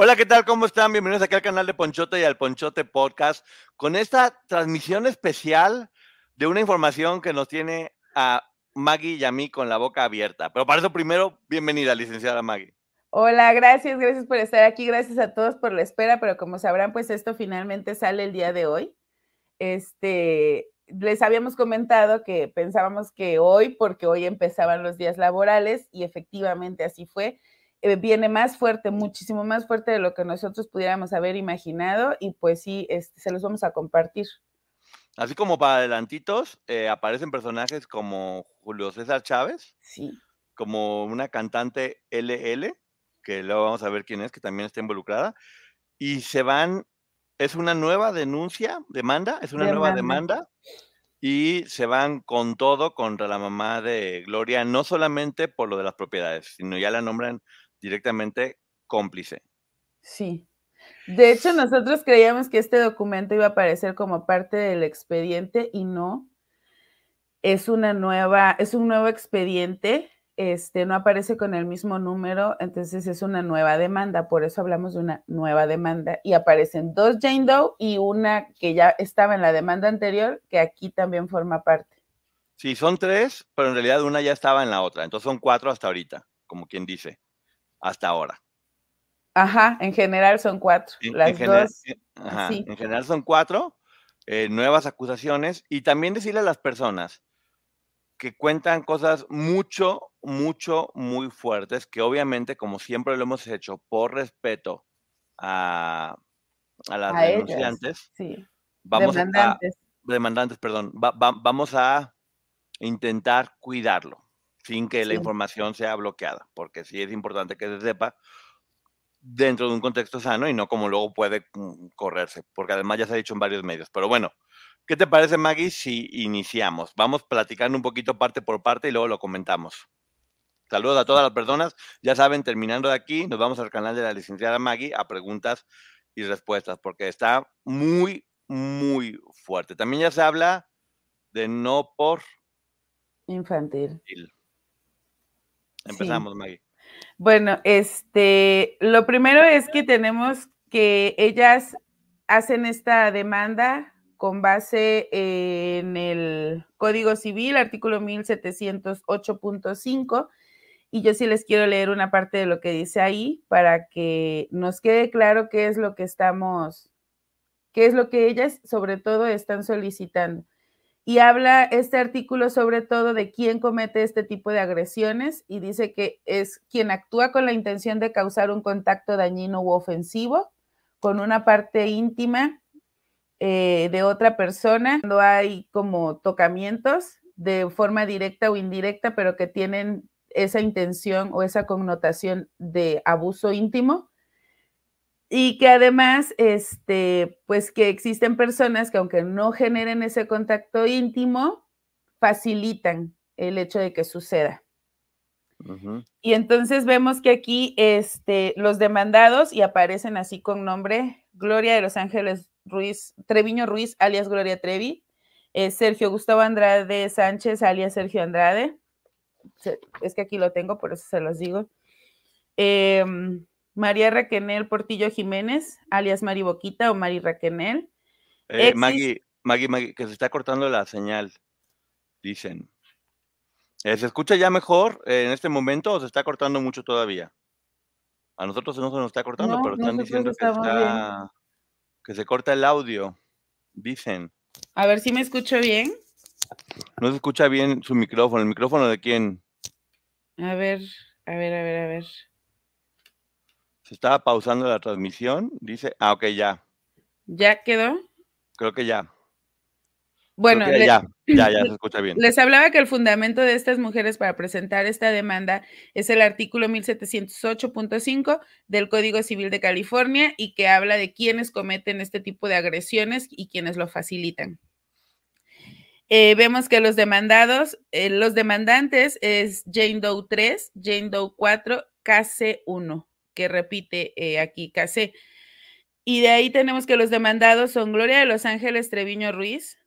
Hola, ¿qué tal? ¿Cómo están? Bienvenidos aquí al canal de Ponchote y al Ponchote Podcast con esta transmisión especial de una información que nos tiene a Maggie y a mí con la boca abierta. Pero para eso primero, bienvenida, licenciada Maggie. Hola, gracias, gracias por estar aquí, gracias a todos por la espera, pero como sabrán, pues esto finalmente sale el día de hoy. Este, les habíamos comentado que pensábamos que hoy, porque hoy empezaban los días laborales y efectivamente así fue eh, viene más fuerte, muchísimo más fuerte de lo que nosotros pudiéramos haber imaginado y pues sí, este, se los vamos a compartir. Así como para adelantitos, eh, aparecen personajes como Julio César Chávez, sí. como una cantante LL, que luego vamos a ver quién es, que también está involucrada, y se van, es una nueva denuncia, demanda, es una demanda. nueva demanda, y se van con todo contra la mamá de Gloria, no solamente por lo de las propiedades, sino ya la nombran directamente cómplice. Sí. De hecho, nosotros creíamos que este documento iba a aparecer como parte del expediente y no. Es una nueva, es un nuevo expediente, este no aparece con el mismo número, entonces es una nueva demanda, por eso hablamos de una nueva demanda y aparecen dos Jane Doe y una que ya estaba en la demanda anterior, que aquí también forma parte. Sí, son tres, pero en realidad una ya estaba en la otra, entonces son cuatro hasta ahorita, como quien dice hasta ahora. Ajá, en general son cuatro. En, Las en general, dos. ajá, sí. en general son cuatro eh, nuevas acusaciones y también decirle a las personas que cuentan cosas mucho, mucho, muy fuertes, que obviamente, como siempre lo hemos hecho, por respeto a, a las A denunciantes, ellas, sí. vamos Demandantes. a demandantes, perdón, va- va- vamos a intentar cuidarlo sin que la Sí. información sea bloqueada, porque sí es importante que se sepa dentro de un contexto sano y no como luego puede mm, correrse, porque además ya se ha dicho en varios medios. Pero bueno, ¿qué te parece, Maggie, si iniciamos? Vamos platicando un poquito parte por parte y luego lo comentamos. Saludos a todas las personas. Ya saben, terminando de aquí, nos vamos al canal de la licenciada Maggie a preguntas y respuestas, porque está muy, muy fuerte. También ya se habla de no por Infantil. Sí. Empezamos, Maggie. Bueno, este, lo primero es que tenemos que ellas hacen esta demanda con base en el Código Civil, artículo 1708.5, y yo sí les quiero leer una parte de lo que dice ahí para que nos quede claro qué es lo que estamos, qué es lo que ellas sobre todo están solicitando. Y habla este artículo sobre todo de quién comete este tipo de agresiones y dice que es quien actúa con la intención de causar un contacto dañino u ofensivo con una parte íntima eh, de otra persona, cuando hay como tocamientos de forma directa o indirecta, pero que tienen esa intención o esa connotación de abuso íntimo y que además, este, pues que existen personas que aunque no generen ese contacto íntimo, facilitan el hecho de que suceda. Y entonces vemos que aquí este, los demandados y aparecen así con nombre Gloria de Los Ángeles Ruiz, Treviño Ruiz, alias Gloria Trevi, eh, Sergio Gustavo Andrade Sánchez, alias Sergio Andrade. Es que aquí lo tengo, por eso se los digo. Em, María Raquenel Portillo Jiménez, alias Mari Boquita o Mari Raquenel. Eh, Maggie, Maggie, Maggie, que se está cortando la señal, dicen. Eh, ¿Se escucha ya mejor eh, en este momento o se está cortando mucho todavía? A nosotros no se nos está cortando, No, pero están diciendo que, está, que se corta el audio. Dicen. A ver si me escucho bien. No se escucha bien su micrófono. ¿El micrófono de quién? A ver, a ver, a ver, a ver. Se estaba pausando la transmisión. Dice, ah, ok, ya. ¿Ya quedó? Creo que ya. Bueno, ya, ya, ya se escucha bien. les hablaba que el fundamento de estas mujeres para presentar esta demanda es el artículo 1708.5 del Código Civil de California y que habla de quienes cometen este tipo de agresiones y quienes lo facilitan. Eh, vemos que los demandados, eh, los demandantes es Jane Doe 3, Jane Doe 4, KC 1, que repite eh, aquí KC. Y de ahí tenemos que los demandados son Gloria de Los Ángeles Treviño Ruiz,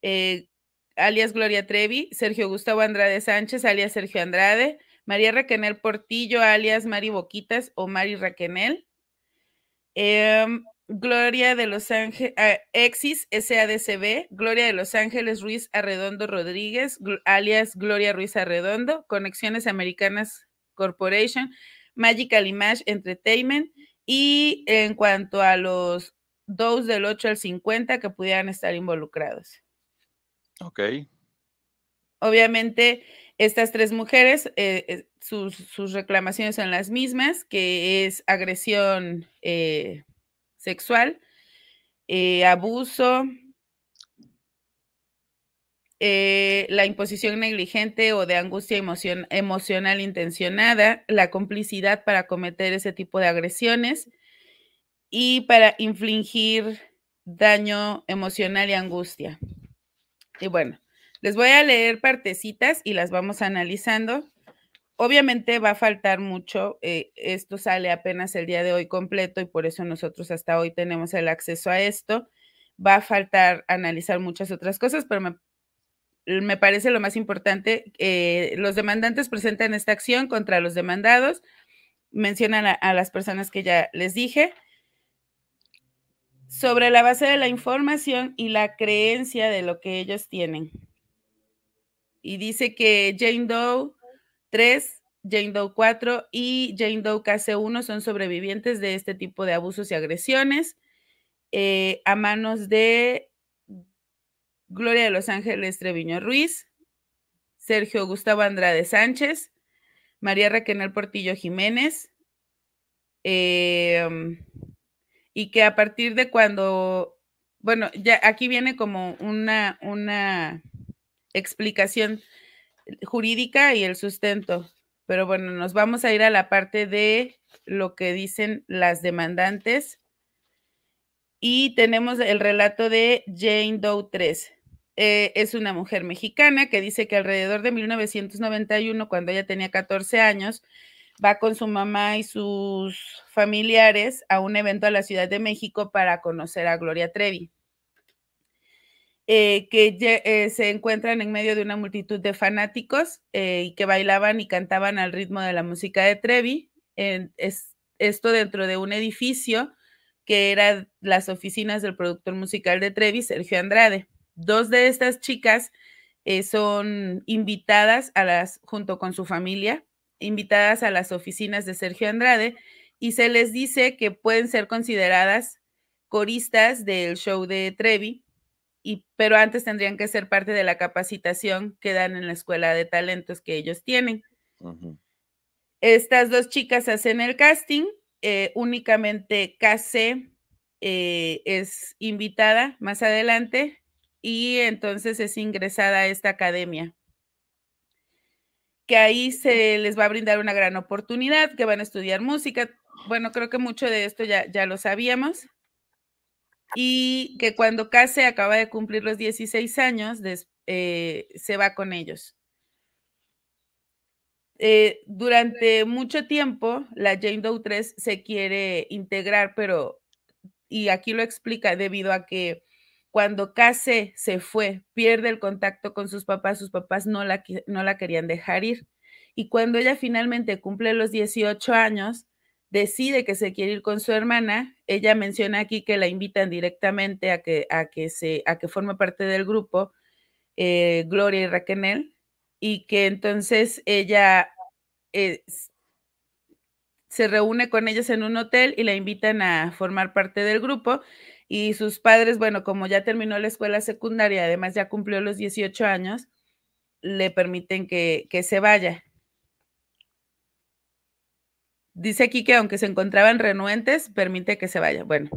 eh, alias Gloria Trevi, Sergio Gustavo Andrade Sánchez, alias Sergio Andrade, María Raquenel Portillo, alias Mari Boquitas o Mari Raquenel, em, Gloria de Los Ángeles, Exis SADCB, Gloria de Los Ángeles Ruiz Arredondo Rodríguez, alias Gloria Ruiz Arredondo, Conexiones Americanas Corporation, Magical Image Entertainment, y en cuanto a los dos del 8 al 50 que pudieran estar involucrados. Ok. Obviamente, estas tres mujeres, eh, eh, sus, sus reclamaciones son las mismas, que es agresión eh, sexual, eh, abuso, eh, la imposición negligente o de angustia emocion- emocional intencionada, la complicidad para cometer ese tipo de agresiones y para infligir daño emocional y angustia. Y bueno, les voy a leer partecitas y las vamos analizando. Obviamente va a faltar mucho, eh, esto sale apenas el día de hoy completo y por eso nosotros hasta hoy tenemos el acceso a esto. Va a faltar analizar muchas otras cosas, pero me, me parece lo más importante. eh, los demandantes presentan esta acción contra los demandados, mencionan a, las personas que ya les dije sobre la base de la información y la creencia de lo que ellos tienen. Y dice que Jane Doe 3, Jane Doe 4 y Jane Doe KC1 son sobrevivientes de este tipo de abusos y agresiones eh, a manos de Gloria de Los Ángeles Treviño Ruiz, Sergio Gustavo Andrade Sánchez, María Raquel Portillo Jiménez, eh, y que a partir de cuando, bueno, ya aquí viene como una, una explicación jurídica y el sustento, pero bueno, nos vamos a ir a la parte de lo que dicen las demandantes y tenemos el relato de Jane Doe 3. Eh, es una mujer mexicana que dice que alrededor de 1991, cuando ella tenía 14 años, va con su mamá y sus familiares a un evento a la Ciudad de México para conocer a Gloria Trevi. Eh, que eh, se encuentran en medio de una multitud de fanáticos y que bailaban y cantaban al ritmo de la música de Trevi. es, esto dentro de un edificio que eran las oficinas del productor musical de Trevi, Sergio Andrade. Dos de estas chicas eh, son invitadas a las, junto con su familia, invitadas a las oficinas de Sergio Andrade y se les dice que pueden ser consideradas coristas del show de Trevi, y, pero antes tendrían que ser parte de la capacitación que dan en la escuela de talentos que ellos tienen. Uh -huh. Estas dos chicas hacen el casting, eh, únicamente KC eh, es invitada más adelante y entonces es ingresada a esta academia que ahí se les va a brindar una gran oportunidad, que van a estudiar música. Bueno, creo que mucho de esto ya, ya lo sabíamos. Y que cuando Case acaba de cumplir los 16 años, eh, se va con ellos. Eh, durante mucho tiempo, la Jane Doe 3 se quiere integrar, pero, y aquí lo explica, debido a que cuando Case se fue, pierde el contacto con sus papás, sus papás no la, no la querían dejar ir. Y cuando ella finalmente cumple los 18 años, decide que se quiere ir con su hermana. Ella menciona aquí que la invitan directamente a que, a que, se, a que forme parte del grupo, eh, Gloria y Raquel. y que entonces ella eh, se reúne con ellos en un hotel y la invitan a formar parte del grupo. Y sus padres, bueno, como ya terminó la escuela secundaria, además ya cumplió los 18 años, le permiten que, que se vaya. Dice aquí que aunque se encontraban renuentes, permite que se vaya. Bueno,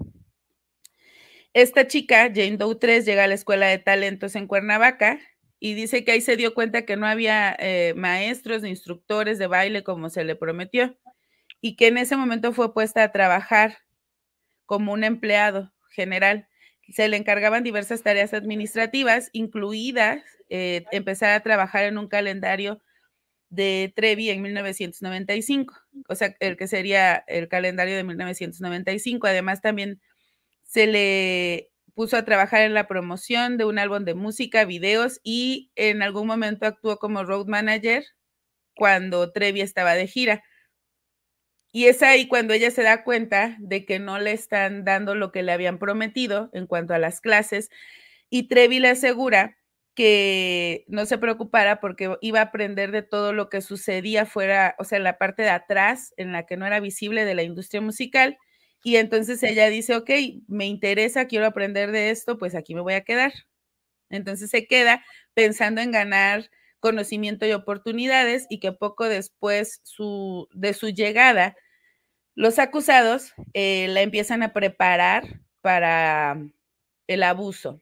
esta chica, Jane Doe 3, llega a la escuela de talentos en Cuernavaca y dice que ahí se dio cuenta que no había eh, maestros ni instructores de baile como se le prometió y que en ese momento fue puesta a trabajar como un empleado general. Se le encargaban diversas tareas administrativas, incluidas eh, empezar a trabajar en un calendario de Trevi en 1995, o sea, el que sería el calendario de 1995. Además, también se le puso a trabajar en la promoción de un álbum de música, videos y en algún momento actuó como road manager cuando Trevi estaba de gira. Y es ahí cuando ella se da cuenta de que no le están dando lo que le habían prometido en cuanto a las clases. Y Trevi le asegura que no se preocupara porque iba a aprender de todo lo que sucedía fuera, o sea, en la parte de atrás, en la que no era visible de la industria musical. Y entonces ella dice, ok, me interesa, quiero aprender de esto, pues aquí me voy a quedar. Entonces se queda pensando en ganar conocimiento y oportunidades y que poco después de su llegada, los acusados eh, la empiezan a preparar para el abuso.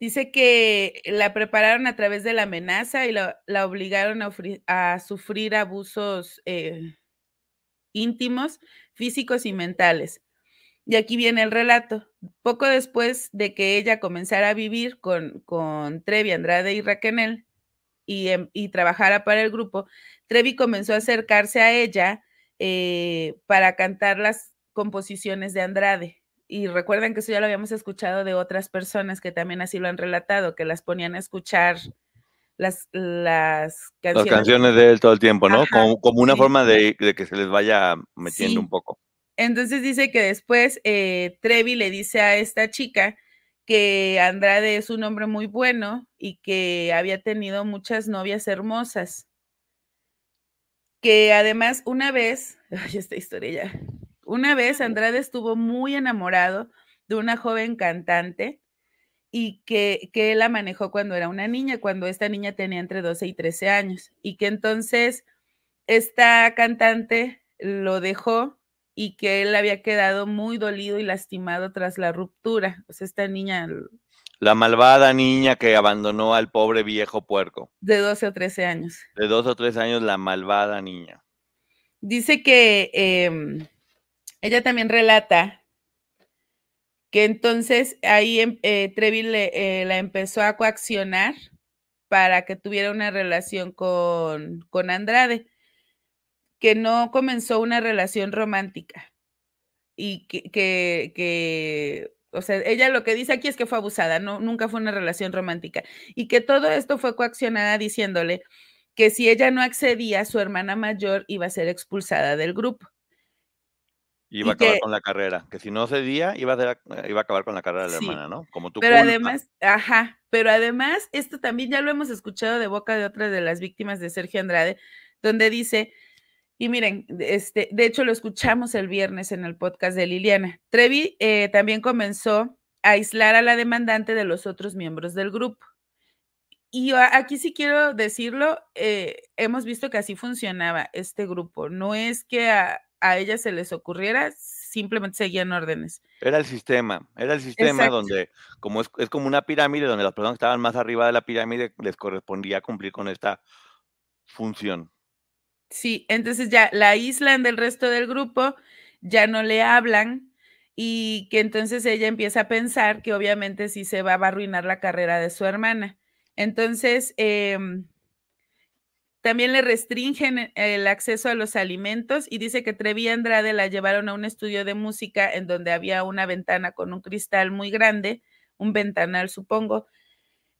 Dice que la prepararon a través de la amenaza y la, obligaron a, sufrir abusos eh, íntimos, físicos y mentales. Y aquí viene el relato. Poco después de que ella comenzara a vivir con, con Trevi, Andrade y Raquel y, em, y, trabajara para el grupo, Trevi comenzó a acercarse a ella eh, para cantar las composiciones de Andrade y recuerden que eso ya lo habíamos escuchado de otras personas que también así lo han relatado, que las ponían a escuchar las, las canciones. Las canciones de él todo el tiempo, ¿no? como, como, una forma de, que se les vaya metiendo un poco. Entonces dice que después eh, Trevi le dice a esta chica que Andrade es un hombre muy bueno y que había tenido muchas novias hermosas. Que además una vez, ay, esta historia ya, una vez Andrade estuvo muy enamorado de una joven cantante y que, que él la manejó cuando era una niña, cuando esta niña tenía entre 12 y 13 años, y que entonces esta cantante lo dejó y que él había quedado muy dolido y lastimado tras la ruptura. O sea, esta niña... La malvada niña que abandonó al pobre viejo puerco. De 12 o 13 años. De 12 o 13 años, la malvada niña. Dice que em, ella también relata que entonces ahí em, eh, Trevi eh, la empezó a coaccionar para que tuviera una relación con, con Andrade, que no comenzó una relación romántica y que, que, que, o sea, ella lo que dice aquí es que fue abusada, no, nunca fue una relación romántica y que todo esto fue coaccionada diciéndole que si ella no accedía, su hermana mayor iba a ser expulsada del grupo. Iba a acabar con la carrera, que si no cedía, iba a, iba a acabar con la carrera de la hermana, ¿no? Como tú. Pero además, ajá, pero además, esto también ya lo hemos escuchado de boca de otra de las víctimas de Sergio Andrade, donde dice, y miren, este, de hecho lo escuchamos el viernes en el podcast de Liliana, Trevi eh, también comenzó a aislar a la demandante de los otros miembros del grupo. Y aquí sí quiero decirlo, eh, hemos visto que así funcionaba este grupo. No es que a, a ellas se les ocurriera, simplemente seguían órdenes. Era el sistema, era el sistema donde, como es, como una pirámide, donde las personas que estaban más arriba de la pirámide les correspondía cumplir con esta función. Sí, entonces ya la aíslan del resto del grupo, ya no le hablan y que entonces ella empieza a pensar que obviamente sí se va a arruinar la carrera de su hermana. Entonces, eh, también le restringen el acceso a los alimentos y dice que Trevi Andrade la llevaron a un estudio de música en donde había una ventana con un cristal muy grande, un ventanal supongo,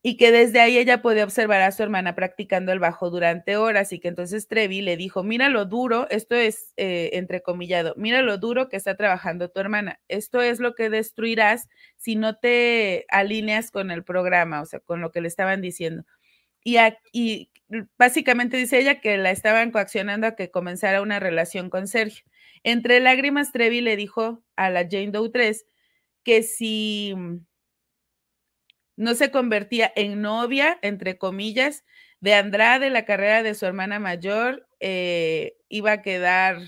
y que desde ahí ella podía observar a su hermana practicando el bajo durante horas y que entonces Trevi le dijo, mira lo duro, esto es eh, entrecomillado, mira lo duro que está trabajando tu hermana, esto es lo que destruirás si no te alineas con el programa, o sea, con lo que le estaban diciendo y, y básicamente dice ella que la estaban coaccionando a que comenzara una relación con Sergio. Entre lágrimas, Trevi le dijo a la Jane Doe 3 que si no se convertía en novia, entre comillas, de Andrade, la carrera de su hermana mayor eh, iba a quedar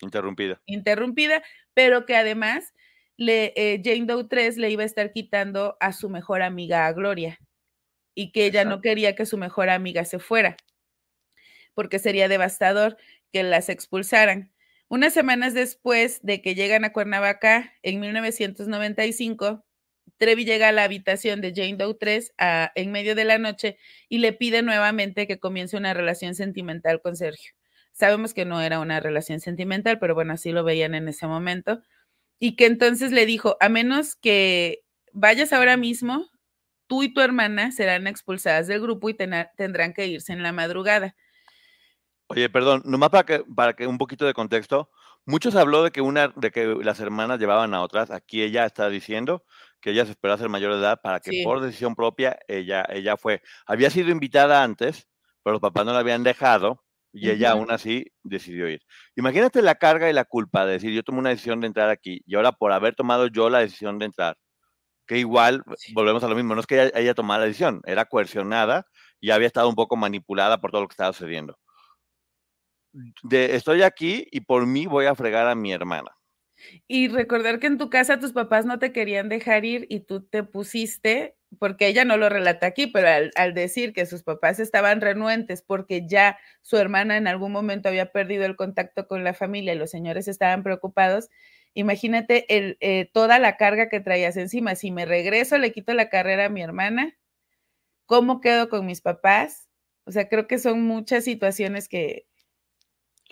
interrumpida. interrumpida, pero que además le, eh, Jane Doe 3 le iba a estar quitando a su mejor amiga, a Gloria y que ella no quería que su mejor amiga se fuera, porque sería devastador que las expulsaran. Unas semanas después de que llegan a Cuernavaca, en 1995, Trevi llega a la habitación de Jane Doe 3 en medio de la noche y le pide nuevamente que comience una relación sentimental con Sergio. Sabemos que no era una relación sentimental, pero bueno, así lo veían en ese momento. Y que entonces le dijo, a menos que vayas ahora mismo tú y tu hermana serán expulsadas del grupo y tendrán que irse en la madrugada. Oye, perdón, nomás para que, para que un poquito de contexto. Muchos habló de que una, de que las hermanas llevaban a otras. Aquí ella está diciendo que ella se esperaba ser mayor de edad para que por decisión propia ella, ella fue. Había sido invitada antes, pero los papás no la habían dejado y ella aún así decidió ir. Imagínate la carga y la culpa de decir, yo tomé una decisión de entrar aquí y ahora por haber tomado yo la decisión de entrar, que igual volvemos a lo mismo, no es que ella haya tomado la decisión, era coercionada y había estado un poco manipulada por todo lo que estaba sucediendo. De, estoy aquí y por mí voy a fregar a mi hermana. Y recordar que en tu casa tus papás no te querían dejar ir y tú te pusiste, porque ella no lo relata aquí, pero al, al, decir que sus papás estaban renuentes porque ya su hermana en algún momento había perdido el contacto con la familia y los señores estaban preocupados, Imagínate eh, toda la carga que traías encima. Si me regreso, le quito la carrera a mi hermana, ¿cómo quedo con mis papás? O sea, creo que son muchas situaciones que,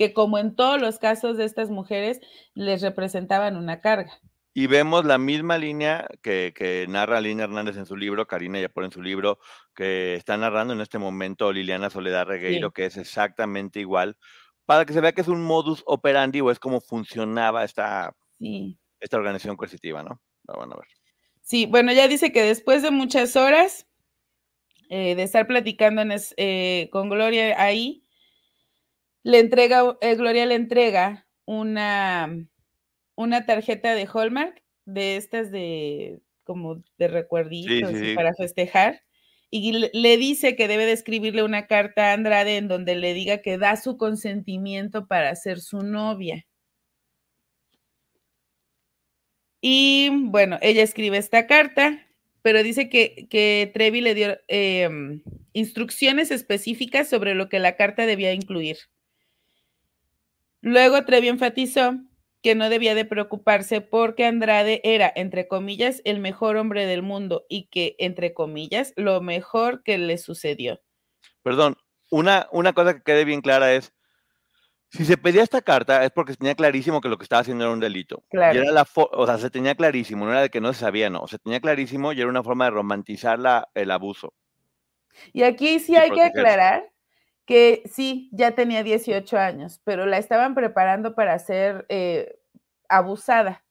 que como en todos los casos de estas mujeres, les representaban una carga. Y vemos la misma línea que, que narra Lina Hernández en su libro, Karina ya por en su libro, que está narrando en este momento Liliana Soledad Regueiro, que es exactamente igual, para que se vea que es un modus operandi o es como funcionaba esta, esta organización coercitiva, ¿no? Bueno, a ver. Sí, bueno, ya dice que después de muchas horas eh, de estar platicando eh, con Gloria ahí, le entrega, eh, Gloria le entrega una, una tarjeta de Hallmark, de estas de como de recuerditos para festejar, y le, dice que debe de escribirle una carta a Andrade en donde le diga que da su consentimiento para ser su novia. Y bueno, ella escribe esta carta, pero dice que, que Trevi le dio em, instrucciones específicas sobre lo que la carta debía incluir. Luego Trevi enfatizó que no debía de preocuparse porque Andrade era, entre comillas, el mejor hombre del mundo y que, entre comillas, lo mejor que le sucedió. Perdón, una, una cosa que quede bien clara es, si se pedía esta carta es porque tenía clarísimo que lo que estaba haciendo era un delito. Claro. Y era la o sea, se tenía clarísimo, no era de que no se sabía, no. Se tenía clarísimo y era una forma de romantizar la, el abuso. Y aquí sí hay que aclarar que sí, ya tenía 18 años, pero la estaban preparando para ser eh, abusada.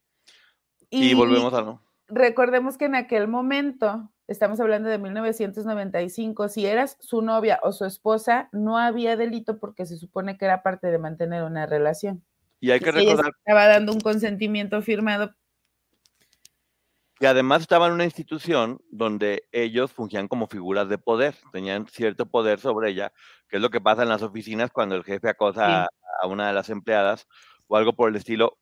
Y, y volvemos a no. Recordemos que en aquel momento estamos hablando de 1995, si eras su novia o su esposa, no había delito porque se supone que era parte de mantener una relación. Y hay que recordar. estaba dando un consentimiento firmado. Y además estaba en una institución donde ellos fungían como figuras de poder, tenían cierto poder sobre ella, que es lo que pasa en las oficinas cuando el jefe acosa a, a una de las empleadas o algo por el estilo.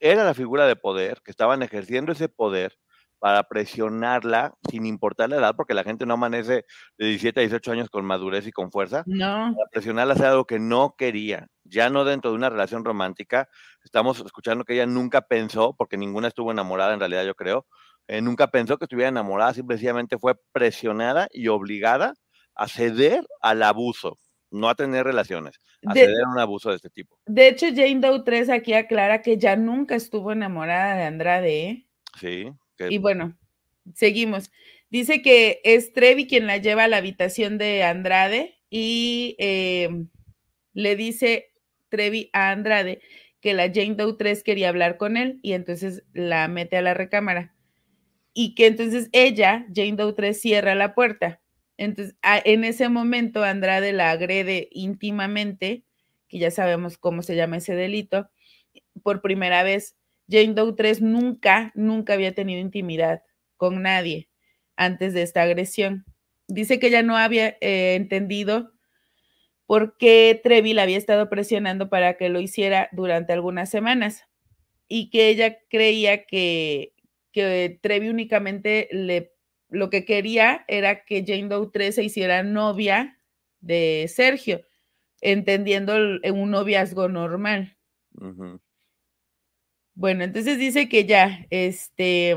Era la figura de poder, que estaban ejerciendo ese poder para presionarla sin importar la edad, porque la gente no amanece de 17 a 18 años con madurez y con fuerza. No. Para presionarla hacer algo que no quería, ya no dentro de una relación romántica. Estamos escuchando que ella nunca pensó, porque ninguna estuvo enamorada en realidad, yo creo, eh, nunca pensó que estuviera enamorada, simplemente fue presionada y obligada a ceder al abuso, no a tener relaciones, a ceder a un abuso de este tipo. De hecho, Jane Doe 3 aquí aclara que ya nunca estuvo enamorada de Andrade. ¿eh? Sí. Y bueno, seguimos. Dice que es Trevi quien la lleva a la habitación de Andrade y em, le dice Trevi a Andrade que la Jane Doe 3 quería hablar con él y entonces la mete a la recámara. Y que entonces ella, Jane Doe 3, cierra la puerta. Entonces, en ese momento Andrade la agrede íntimamente, que ya sabemos cómo se llama ese delito, por primera vez. Jane Doe 3 nunca, nunca había tenido intimidad con nadie antes de esta agresión. Dice que ella no había eh, entendido por qué Trevi la había estado presionando para que lo hiciera durante algunas semanas y que ella creía que, que Trevi únicamente le, lo que quería era que Jane Doe 3 se hiciera novia de Sergio, entendiendo un noviazgo normal. Bueno, entonces dice que ya, este,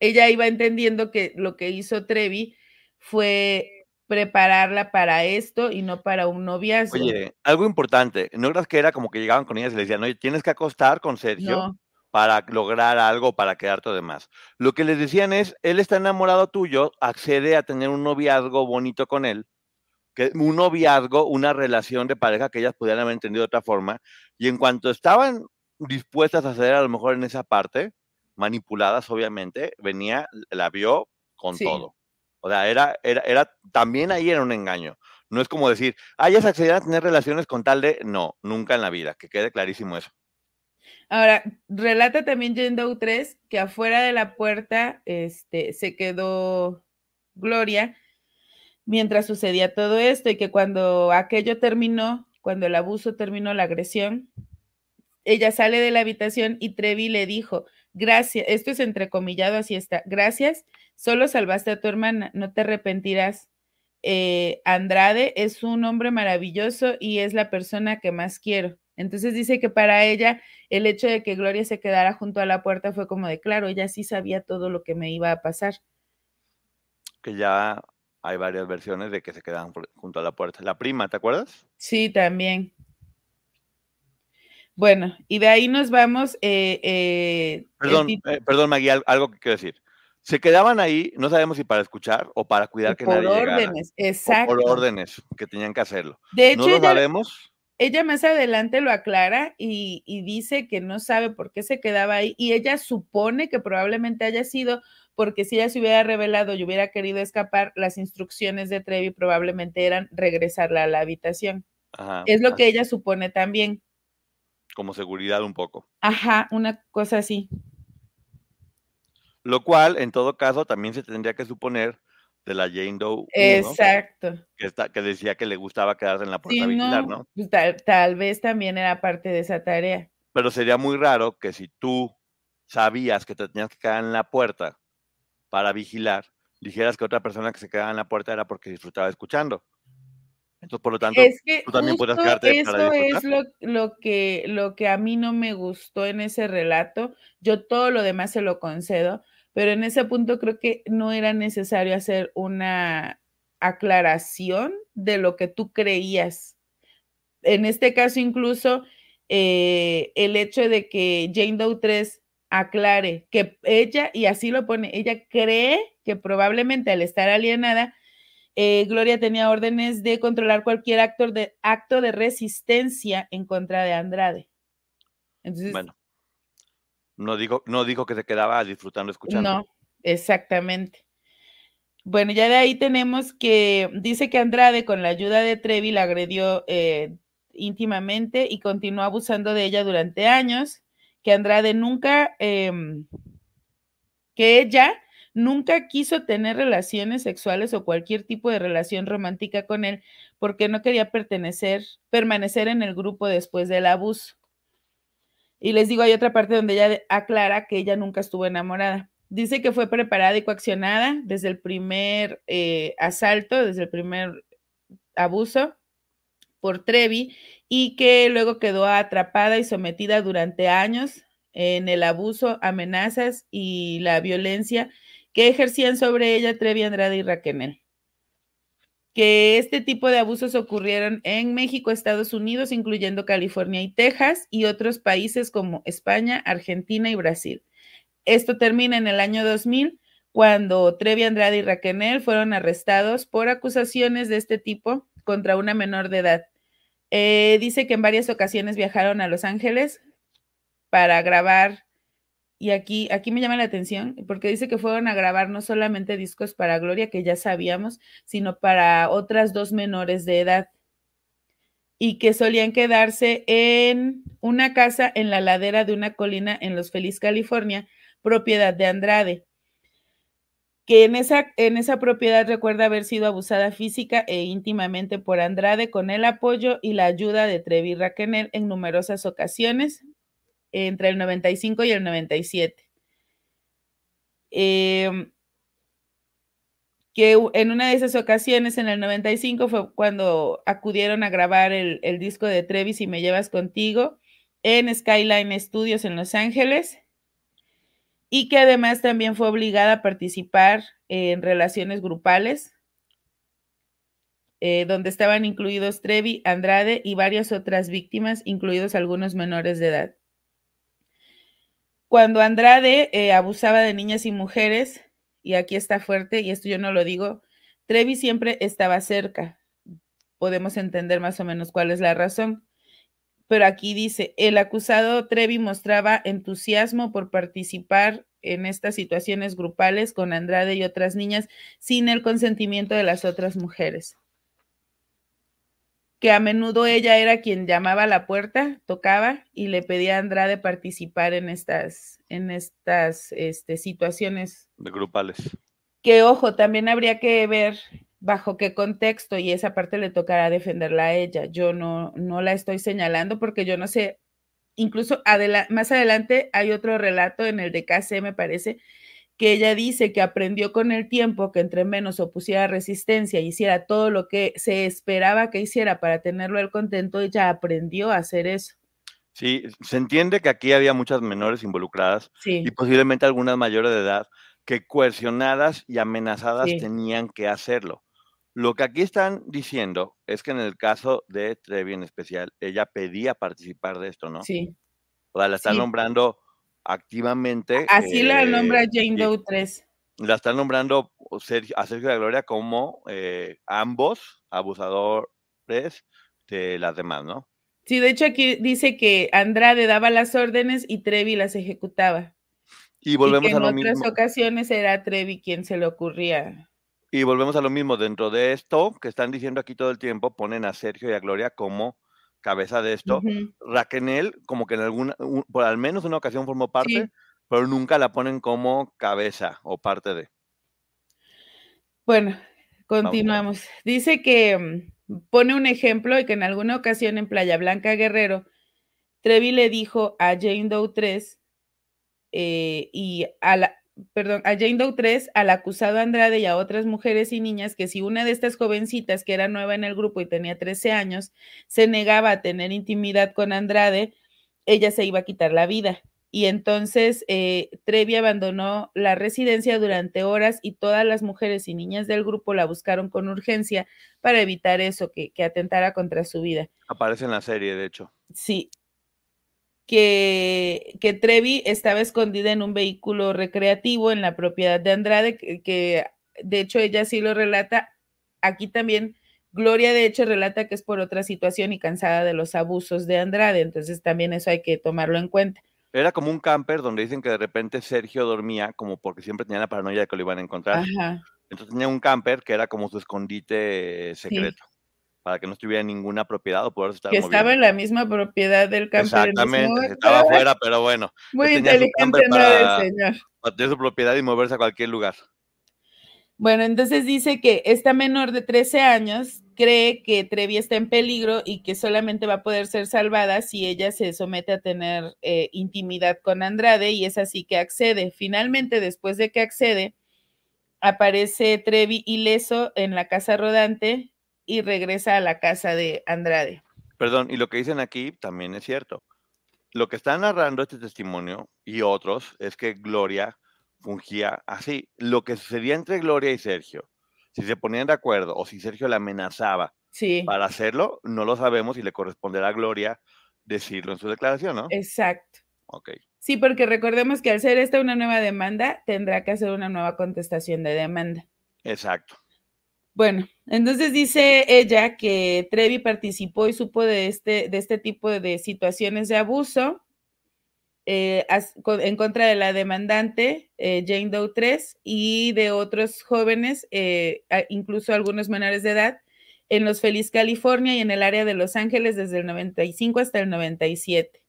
ella iba entendiendo que lo que hizo Trevi fue prepararla para esto y no para un noviazgo. Oye, algo importante, ¿no creas que era como que llegaban con ellas y le decían, oye, tienes que acostar con Sergio para lograr algo, para quedarte de más? Lo que les decían es, él está enamorado tuyo, accede a tener un noviazgo bonito con él, que un noviazgo, una relación de pareja que ellas pudieran haber entendido de otra forma, y en cuanto estaban dispuestas a hacer a lo mejor en esa parte, manipuladas obviamente, venía, la vio con todo. O sea, era, era, era, también ahí era un engaño. No es como decir, ah, ellas accedían a tener relaciones con tal de, no, nunca en la vida, que quede clarísimo eso. Ahora, relata también Jane 3 que afuera de la puerta este, se quedó Gloria mientras sucedía todo esto y que cuando aquello terminó, cuando el abuso terminó, la agresión, ella sale de la habitación y Trevi le dijo, gracias, esto es entrecomillado, así está, gracias, solo salvaste a tu hermana, no te arrepentirás. Eh, Andrade es un hombre maravilloso y es la persona que más quiero. Entonces dice que para ella el hecho de que Gloria se quedara junto a la puerta fue como de claro, ella sí sabía todo lo que me iba a pasar. Que ya hay varias versiones de que se quedaban junto a la puerta. La prima, ¿te acuerdas? Sí, también. Bueno, y de ahí nos vamos. Eh, eh, perdón, eh, perdón, Maggie, algo que quiero decir. Se quedaban ahí, no sabemos si para escuchar o para cuidar que nadie llegara. Por órdenes, exacto. Por órdenes que tenían que hacerlo. De hecho, no lo sabemos. Ella más adelante lo aclara y, y, dice que no sabe por qué se quedaba ahí y ella supone que probablemente haya sido porque si ella se hubiera revelado y hubiera querido escapar, las instrucciones de Trevi probablemente eran regresarla a la habitación. es lo que ella supone también como seguridad un poco. Ajá, una cosa así. Lo cual, en todo caso, también se tendría que suponer de la Jane Doe. Exacto. que, está, que decía que le gustaba quedarse en la puerta vigilar, ¿no? Pues tal, tal, vez también era parte de esa tarea. Pero sería muy raro que si tú sabías que te tenías que quedar en la puerta para vigilar, dijeras que otra persona que se quedaba en la puerta era porque disfrutaba escuchando. Entonces, por lo tanto, tú también puedes quedarte Eso es lo, lo, que, lo que a mí no me gustó en ese relato. Yo todo lo demás se lo concedo, pero en ese punto creo que no era necesario hacer una aclaración de lo que tú creías. En este caso, incluso eh, el hecho de que Jane Doe 3 aclare que ella, y así lo pone, ella cree que probablemente al estar alienada, eh, Gloria tenía órdenes de controlar cualquier acto de, acto de resistencia en contra de Andrade. bueno, no digo, no dijo que se quedaba disfrutando escuchando. No, exactamente. Bueno, ya de ahí tenemos que dice que Andrade con la ayuda de Trevi la agredió eh, íntimamente y continuó abusando de ella durante años, que Andrade nunca, em, que ella Nunca quiso tener relaciones sexuales o cualquier tipo de relación romántica con él porque no quería pertenecer, permanecer en el grupo después del abuso. Y les digo, hay otra parte donde ella aclara que ella nunca estuvo enamorada. Dice que fue preparada y coaccionada desde el primer eh, asalto, desde el primer abuso por Trevi y que luego quedó atrapada y sometida durante años en el abuso, amenazas y la violencia que ejercían sobre ella Trevi Andrade y Raquel. Que este tipo de abusos ocurrieron en México, Estados Unidos, incluyendo California y Texas, y otros países como España, Argentina y Brasil. Esto termina en el año 2000, cuando Trevi Andrade y Raquel fueron arrestados por acusaciones de este tipo contra una menor de edad. Eh, dice que en varias ocasiones viajaron a Los Ángeles para grabar y aquí, aquí me llama la atención, porque dice que fueron a grabar no solamente discos para Gloria, que ya sabíamos, sino para otras dos menores de edad, y que solían quedarse en una casa en la ladera de una colina en Los Feliz, California, propiedad de Andrade que en esa, en esa propiedad recuerda haber sido abusada física e íntimamente por Andrade con el apoyo y la ayuda de Trevi Raquenel en numerosas ocasiones entre el 95 y el 97. Em, que en una de esas ocasiones, en el 95, fue cuando acudieron a grabar el, disco de Trevi, Si me llevas contigo, en Skyline Studios en Los Ángeles y que además también fue obligada a participar en relaciones grupales, eh, donde estaban incluidos Trevi, Andrade y varias otras víctimas, incluidos algunos menores de edad. Cuando Andrade eh, abusaba de niñas y mujeres, y aquí está fuerte, y esto yo no lo digo, Trevi siempre estaba cerca. Podemos entender más o menos cuál es la razón pero aquí dice, el acusado Trevi mostraba entusiasmo por participar en estas situaciones grupales con Andrade y otras niñas sin el consentimiento de las otras mujeres. Que a menudo ella era quien llamaba a la puerta, tocaba y le pedía a Andrade participar en estas, en estas este, situaciones. De grupales. Que ojo, también habría que ver bajo qué contexto y esa parte le tocará defenderla a ella. Yo no, no la estoy señalando porque yo no sé, incluso más adelante hay otro relato en el de KC, me parece, que ella dice que aprendió con el tiempo que entre menos opusiera resistencia y hiciera todo lo que se esperaba que hiciera para tenerlo el contento, ella aprendió a hacer eso. Sí, se entiende que aquí había muchas menores involucradas y posiblemente algunas mayores de edad que coercionadas y amenazadas tenían que hacerlo. Lo que aquí están diciendo es que en el caso de Trevi en especial, ella pedía participar de esto, ¿no? Sí. O sea, la están nombrando activamente. Así la nombra Jane Doe 3. La están nombrando a Sergio de Gloria como eh, ambos abusadores de las demás, ¿no? Sí, de hecho aquí dice que Andrade daba las órdenes y Trevi las ejecutaba. Y volvemos a lo mismo. En otras ocasiones era Trevi quien se le ocurría y volvemos a lo mismo, dentro de esto que están diciendo aquí todo el tiempo, ponen a Sergio y a Gloria como cabeza de esto. Raquel, como que en alguna, por al menos una ocasión formó parte, pero nunca la ponen como cabeza o parte de. Bueno, continuamos. Dice que mm, pone un ejemplo y que en alguna ocasión en Playa Blanca Guerrero, Trevi le dijo a Jane Doe 3 eh, y a la, perdón, a Jane Doe 3, al acusado Andrade y a otras mujeres y niñas que si una de estas jovencitas que era nueva en el grupo y tenía 13 años se negaba a tener intimidad con Andrade, ella se iba a quitar la vida. Y entonces eh, Trevi abandonó la residencia durante horas y todas las mujeres y niñas del grupo la buscaron con urgencia para evitar eso, que, que atentara contra su vida. Aparece en la serie, de hecho. Sí, que, que, Trevi estaba escondida en un vehículo recreativo en la propiedad de Andrade, que, de hecho ella sí lo relata. Aquí también Gloria de hecho relata que es por otra situación y cansada de los abusos de Andrade, entonces también eso hay que tomarlo en cuenta. Era como un camper donde dicen que de repente Sergio dormía como porque siempre tenía la paranoia de que lo iban a encontrar. Entonces tenía un camper que era como su escondite secreto para que no estuviera en ninguna propiedad o poder estar Que estaba en la misma propiedad del camper. Exactamente, estaba afuera, pero bueno. Muy inteligente no para, señor. Para tener su propiedad y moverse a cualquier lugar. Bueno, entonces dice que esta menor de 13 años cree que Trevi está en peligro y que solamente va a poder ser salvada si ella se somete a tener eh, intimidad con Andrade y es así que accede. Finalmente, después de que accede, aparece Trevi ileso en la casa rodante y regresa a la casa de Andrade. Perdón, y lo que dicen aquí también es cierto. Lo que está narrando este testimonio y otros es que Gloria fungía así. Lo que sucedía entre Gloria y Sergio, si se ponían de acuerdo o si Sergio la amenazaba para hacerlo, no lo sabemos y le corresponderá a Gloria decirlo en su declaración, ¿no? Exacto. Ok. Sí, porque recordemos que al ser esta una nueva demanda, tendrá que hacer una nueva contestación de demanda. Exacto. Bueno, entonces dice ella que Trevi participó y supo de este, de este tipo de situaciones de abuso eh, en contra de la demandante eh, Jane Doe 3 y de otros jóvenes, eh, incluso algunos menores de edad, en Los Feliz, California y en el área de Los Ángeles desde el 95 hasta el 97.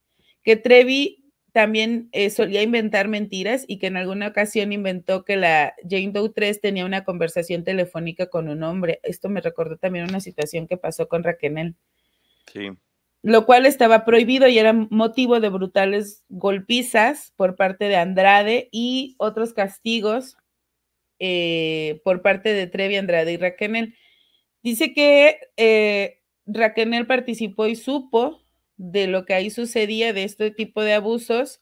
Que Trevi también solía inventar mentiras y que en alguna ocasión inventó que la Jane Doe 3 tenía una conversación telefónica con un hombre. Esto me recordó también una situación que pasó con Raquel. Sí lo cual estaba prohibido y era motivo de brutales golpizas por parte de Andrade y otros castigos eh, por parte de Trevi, Andrade y Raquel. Dice que eh, Raquel participó y supo de lo que ahí sucedía, de este tipo de abusos,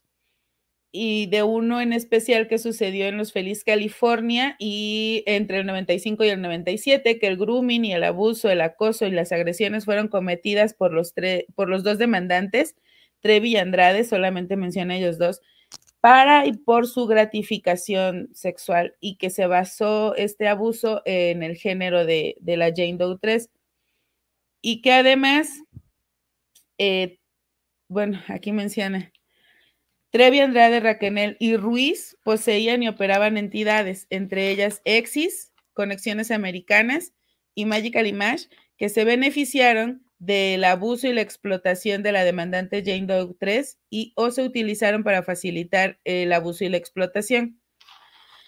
y de uno en especial que sucedió en Los Feliz, California, y entre el 95 y el 97, que el grooming y el abuso, el acoso y las agresiones fueron cometidas por los, por los dos demandantes, Trevi y Andrade, solamente menciona ellos dos, para y por su gratificación sexual, y que se basó este abuso en el género de, la Jane Doe 3, y que además, eh, bueno, aquí menciona, Trevi Andrade, Raquenel y Ruiz poseían y operaban entidades, entre ellas Exis, Conexiones Americanas y Magical Image, que se beneficiaron del abuso y la explotación de la demandante Jane Doe 3 y o se utilizaron para facilitar el abuso y la explotación.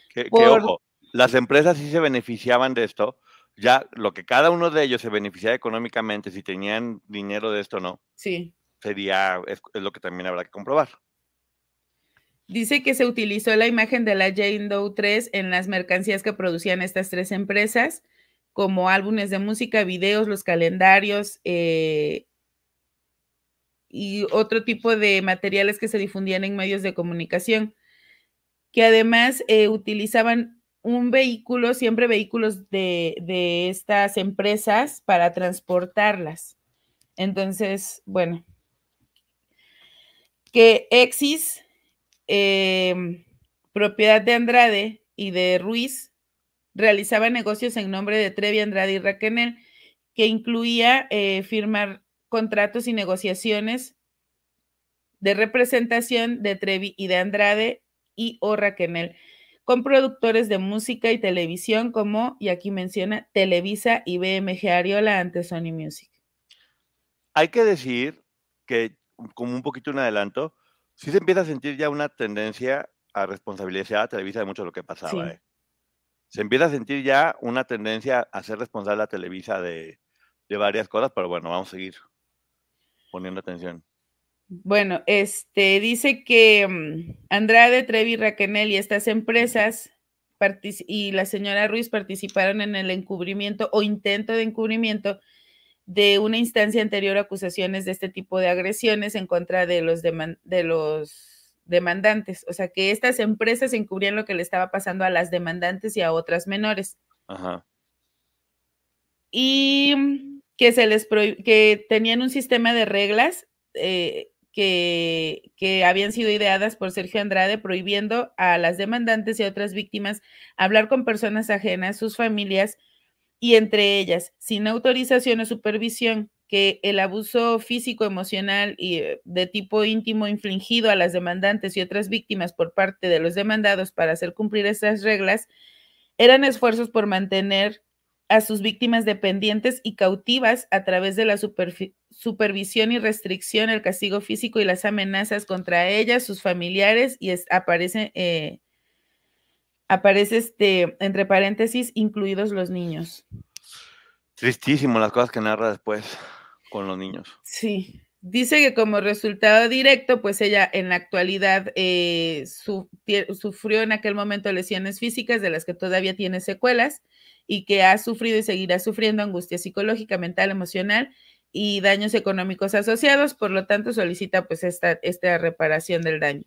Que, ojo, las empresas sí se beneficiaban de esto, ya lo que cada uno de ellos se beneficiaba económicamente, si tenían dinero de esto o no, sí. sería, es lo que también habrá que comprobar. Dice que se utilizó la imagen de la Jane Doe 3 en las mercancías que producían estas tres empresas, como álbumes de música, videos, los calendarios eh, y otro tipo de materiales que se difundían en medios de comunicación, que además eh, utilizaban un vehículo, siempre vehículos de, de estas empresas para transportarlas. Entonces, bueno, que Exis Em, propiedad de Andrade y de Ruiz, realizaba negocios en nombre de Trevi Andrade y Raquenel, que incluía eh, firmar contratos y negociaciones de representación de Trevi y de Andrade y o Raquenel con productores de música y televisión como, y aquí menciona, Televisa y BMG Ariola ante Sony Music. Hay que decir que, como un poquito un adelanto, sí se empieza a sentir ya una tendencia a responsabilizar a Televisa de mucho de lo que pasaba. ¿eh? Se empieza a sentir ya una tendencia a ser responsable a Televisa de, varias cosas, pero bueno, vamos a seguir poniendo atención. Bueno, este dice que mm, Andrade, Trevi, Raquenel y estas empresas y la señora Ruiz participaron en el encubrimiento o intento de encubrimiento de una instancia anterior acusaciones de este tipo de agresiones en contra de los, de los demandantes. O sea, que estas empresas encubrían lo que le estaba pasando a las demandantes y a otras menores. Ajá. Y que se les que tenían un sistema de reglas eh, que, habían sido ideadas por Sergio Andrade, prohibiendo a las demandantes y a otras víctimas hablar con personas ajenas, sus familias, y entre ellas, sin autorización o supervisión, que el abuso físico, emocional y eh, de tipo íntimo infligido a las demandantes y otras víctimas por parte de los demandados para hacer cumplir estas reglas eran esfuerzos por mantener a sus víctimas dependientes y cautivas a través de la supervisión y restricción, el castigo físico y las amenazas contra ellas, sus familiares, y aparece eh, aparece este, entre paréntesis, incluidos los niños. Tristísimo las cosas que narra después con los niños. Sí. Dice que como resultado directo, pues ella en la actualidad eh, sufrió en aquel momento lesiones físicas de las que todavía tiene secuelas y que ha sufrido y seguirá sufriendo angustia psicológica, mental, emocional y daños económicos asociados, por lo tanto solicita pues esta, esta reparación del daño.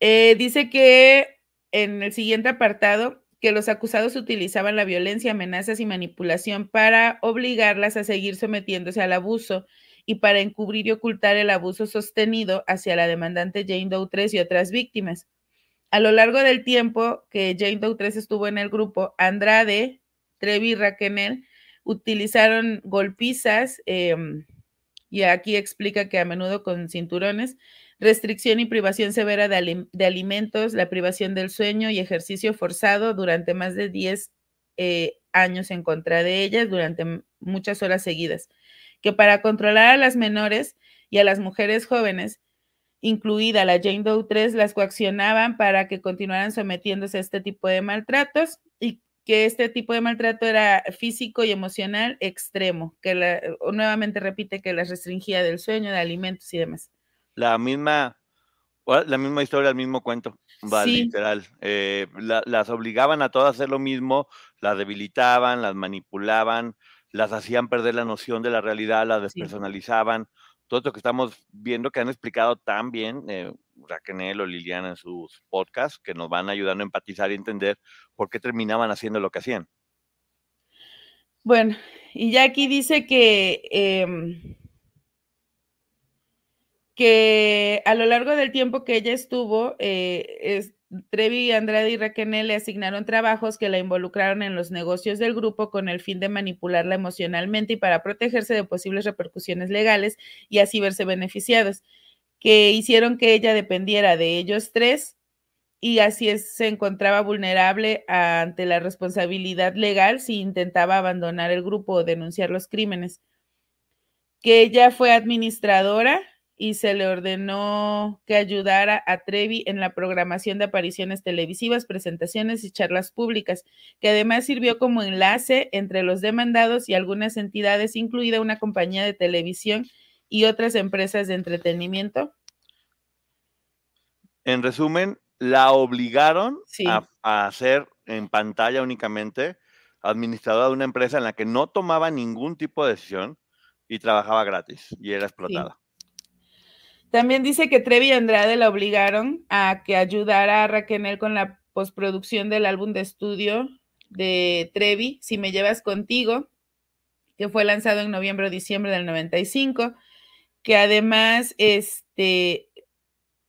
Eh, dice que en el siguiente apartado que los acusados utilizaban la violencia, amenazas y manipulación para obligarlas a seguir sometiéndose al abuso y para encubrir y ocultar el abuso sostenido hacia la demandante Jane Doe 3 y otras víctimas. A lo largo del tiempo que Jane Doe 3 estuvo en el grupo, Andrade, Trevi y Raquenel utilizaron golpizas, em, y aquí explica que a menudo con cinturones, restricción y privación severa de, alimentos, la privación del sueño y ejercicio forzado durante más de 10 eh, años en contra de ellas durante muchas horas seguidas, que para controlar a las menores y a las mujeres jóvenes, incluida la Jane Doe 3, las coaccionaban para que continuaran sometiéndose a este tipo de maltratos y que este tipo de maltrato era físico y emocional extremo, que nuevamente repite que las restringía del sueño, de alimentos y demás. La misma, la misma historia, el mismo cuento, va, literal. Eh, las obligaban a todas a hacer lo mismo, las debilitaban, las manipulaban, las hacían perder la noción de la realidad, las despersonalizaban. Todo esto que estamos viendo que han explicado tan bien eh, Raquel o Liliana en sus podcasts, que nos van ayudando a empatizar y entender por qué terminaban haciendo lo que hacían. Bueno, y ya aquí dice que em, que a lo largo del tiempo que ella estuvo, eh, Trevi, Andrade y Raquel le asignaron trabajos que la involucraron en los negocios del grupo con el fin de manipularla emocionalmente y para protegerse de posibles repercusiones legales y así verse beneficiados, que hicieron que ella dependiera de ellos tres y así se encontraba vulnerable ante la responsabilidad legal si intentaba abandonar el grupo o denunciar los crímenes. Que ella fue administradora y se le ordenó que ayudara a Trevi en la programación de apariciones televisivas, presentaciones y charlas públicas, que además sirvió como enlace entre los demandados y algunas entidades, incluida una compañía de televisión y otras empresas de entretenimiento. En resumen, la obligaron a, a ser en pantalla únicamente administradora de una empresa en la que no tomaba ningún tipo de decisión y trabajaba gratis y era explotada. También dice que Trevi y Andrade la obligaron a que ayudara a Raquel con la postproducción del álbum de estudio de Trevi, Si me llevas contigo, que fue lanzado en noviembre o diciembre del 95, que además este,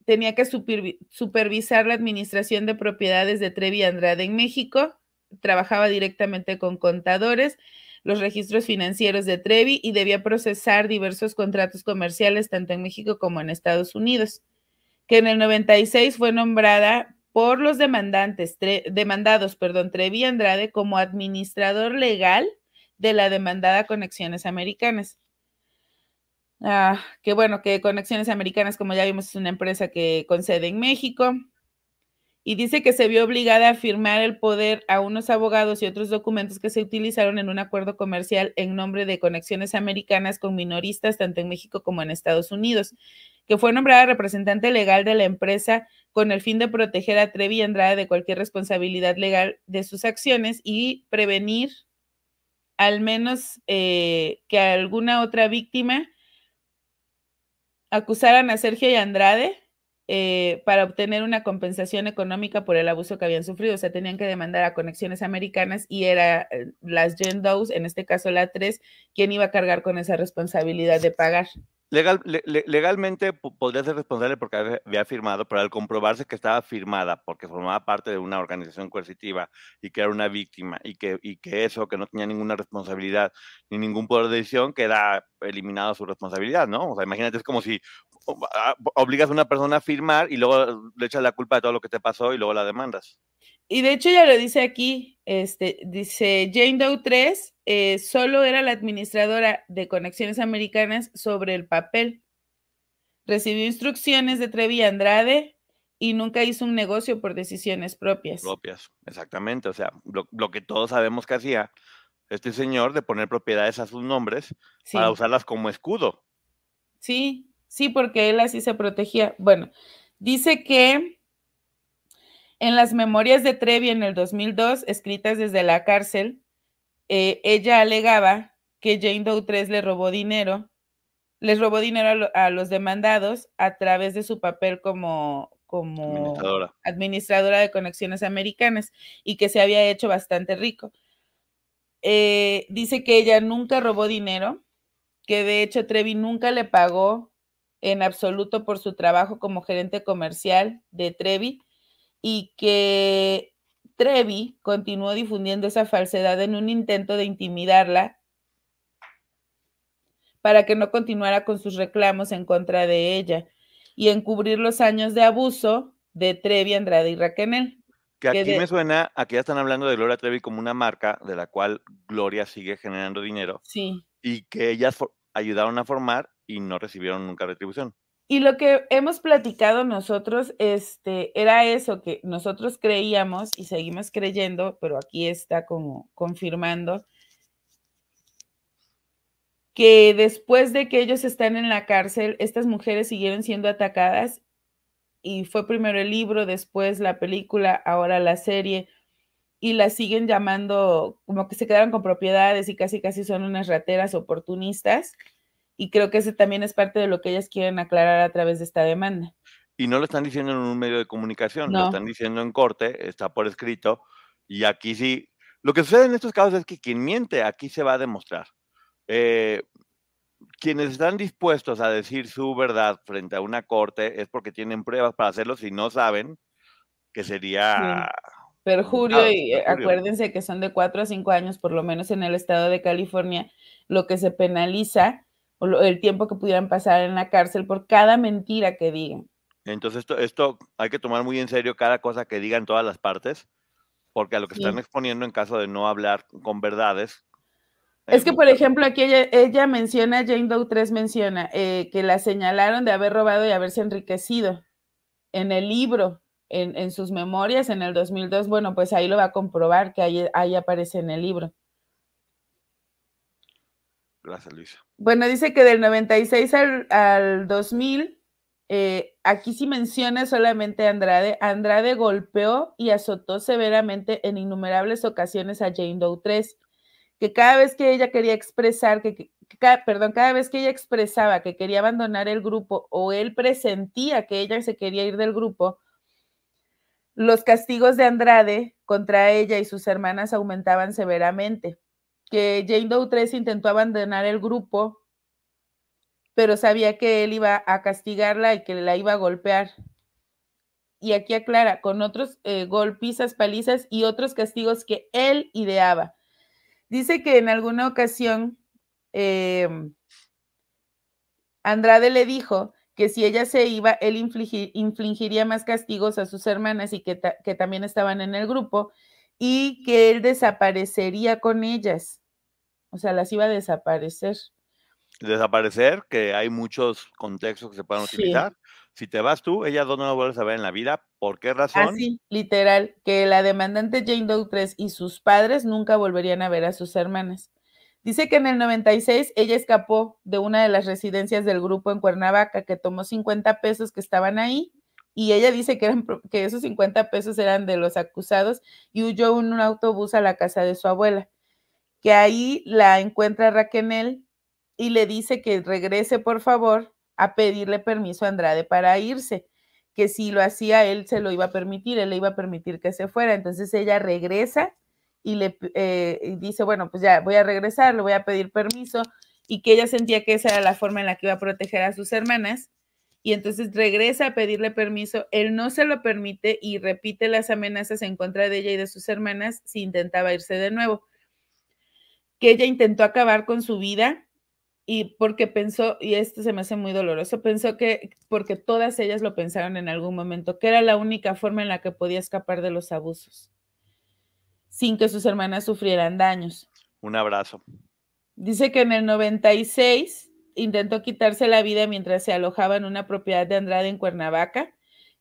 tenía que supervisar la administración de propiedades de Trevi y Andrade en México, trabajaba directamente con contadores los registros financieros de Trevi y debía procesar diversos contratos comerciales tanto en México como en Estados Unidos, que en el 96 fue nombrada por los demandantes, demandados, perdón, Trevi Andrade como administrador legal de la demandada Conexiones Americanas. Ah, que bueno, que Conexiones Americanas, como ya vimos, es una empresa que concede en México y dice que se vio obligada a firmar el poder a unos abogados y otros documentos que se utilizaron en un acuerdo comercial en nombre de conexiones americanas con minoristas tanto en México como en Estados Unidos, que fue nombrada representante legal de la empresa con el fin de proteger a Trevi y Andrade de cualquier responsabilidad legal de sus acciones y prevenir al menos eh, que alguna otra víctima acusaran a Sergio y Andrade eh, para obtener una compensación económica por el abuso que habían sufrido. O sea, tenían que demandar a Conexiones Americanas y era eh, las Gen en este caso la 3, quien iba a cargar con esa responsabilidad de pagar. Legal, legalmente podría ser responsable porque había firmado, pero al comprobarse que estaba firmada porque formaba parte de una organización coercitiva y que era una víctima y que, y que eso, que no tenía ninguna responsabilidad ni ningún poder de decisión, queda eliminado su responsabilidad, ¿no? O sea, imagínate, es como si obligas a una persona a firmar y luego le echas la culpa de todo lo que te pasó y luego la demandas. Y de hecho ya lo dice aquí, este, dice Jane Doe 3 eh, solo era la administradora de Conexiones Americanas sobre el papel. Recibió instrucciones de Trevi Andrade y nunca hizo un negocio por decisiones propias. Propias, exactamente. O sea, lo, que todos sabemos que hacía este señor de poner propiedades a sus nombres para usarlas como escudo. Sí, Sí, porque él así se protegía. Bueno, dice que en las memorias de Trevi en el 2002, escritas desde la cárcel, eh, ella alegaba que Jane Doe 3 le robó dinero, les robó dinero a, los demandados a través de su papel como, como administradora. de conexiones americanas y que se había hecho bastante rico. Eh, dice que ella nunca robó dinero, que de hecho Trevi nunca le pagó en absoluto por su trabajo como gerente comercial de Trevi y que Trevi continuó difundiendo esa falsedad en un intento de intimidarla para que no continuara con sus reclamos en contra de ella. y encubrir los años de abuso de Trevi, Andrade y Raquel. Que aquí me suena, aquí ya están hablando de Gloria Trevi como una marca de la cual Gloria sigue generando dinero. Sí. Y que ellas ayudaron a formar y no recibieron nunca retribución. Y lo que hemos platicado nosotros, este, era eso que nosotros creíamos y seguimos creyendo, pero aquí está como confirmando que después de que ellos están en la cárcel, estas mujeres siguieron siendo atacadas y fue primero el libro, después la película, ahora la serie y las siguen llamando como que se quedaron con propiedades y casi casi son unas rateras oportunistas y creo que ese también es parte de lo que ellas quieren aclarar a través de esta demanda. Y no lo están diciendo en un medio de comunicación, lo están diciendo en corte, está por escrito, y aquí sí, lo que sucede en estos casos es que quien miente aquí se va a demostrar. Eh, quienes están dispuestos a decir su verdad frente a una corte es porque tienen pruebas para hacerlo, si no saben que sería... Perjurio, y eh, acuérdense que son de cuatro a cinco años, por lo menos en el estado de California, lo que se penaliza el tiempo que pudieran pasar en la cárcel por cada mentira que digan. Entonces, esto, esto hay que tomar muy en serio cada cosa que digan todas las partes, porque a lo que están exponiendo en caso de no hablar con verdades. Es que, por ejemplo, aquí ella, menciona, Jane Doe 3 menciona, eh, que la señalaron de haber robado y haberse enriquecido. En el libro, en, en, sus memorias, en el 2002, bueno, pues ahí lo va a comprobar, que ahí, ahí aparece en el libro. Gracias, Luisa. Bueno, dice que del 96 al, al 2000, eh, aquí sí menciona solamente Andrade. Andrade golpeó y azotó severamente en innumerables ocasiones a Jane Doe 3, que cada vez que ella quería expresar, que, perdón, cada vez que ella expresaba que quería abandonar el grupo o él presentía que ella se quería ir del grupo, los castigos de Andrade contra ella y sus hermanas aumentaban severamente que Jane Doe 3 intentó abandonar el grupo, pero sabía que él iba a castigarla y que la iba a golpear. Y aquí aclara, con otros eh, golpizas, palizas y otros castigos que él ideaba. Dice que en alguna ocasión em, Andrade le dijo que si ella se iba, él infligiría más castigos a sus hermanas y que, que también estaban en el grupo y que él desaparecería con ellas. O sea, las iba a desaparecer. Desaparecer, que hay muchos contextos que se pueden utilizar. Si te vas tú, ellas dos no la vuelves a ver en la vida. ¿Por qué razón? Así, literal, que la demandante Jane Doe 3 y sus padres nunca volverían a ver a sus hermanas. Dice que en el 96 ella escapó de una de las residencias del grupo en Cuernavaca, que tomó 50 pesos que estaban ahí, y ella dice que, eran, que esos 50 pesos eran de los acusados y huyó en un autobús a la casa de su abuela que ahí la encuentra Raquel y le dice que regrese por favor a pedirle permiso a Andrade para irse, que si lo hacía él se lo iba a permitir, él le iba a permitir que se fuera. Entonces ella regresa y le eh, dice, bueno, pues ya voy a regresar, le voy a pedir permiso y que ella sentía que esa era la forma en la que iba a proteger a sus hermanas. Y entonces regresa a pedirle permiso, él no se lo permite y repite las amenazas en contra de ella y de sus hermanas si intentaba irse de nuevo que ella intentó acabar con su vida y porque pensó, y esto se me hace muy doloroso, pensó que, porque todas ellas lo pensaron en algún momento, que era la única forma en la que podía escapar de los abusos, sin que sus hermanas sufrieran daños. Un abrazo. Dice que en el 96 intentó quitarse la vida mientras se alojaba en una propiedad de Andrade en Cuernavaca,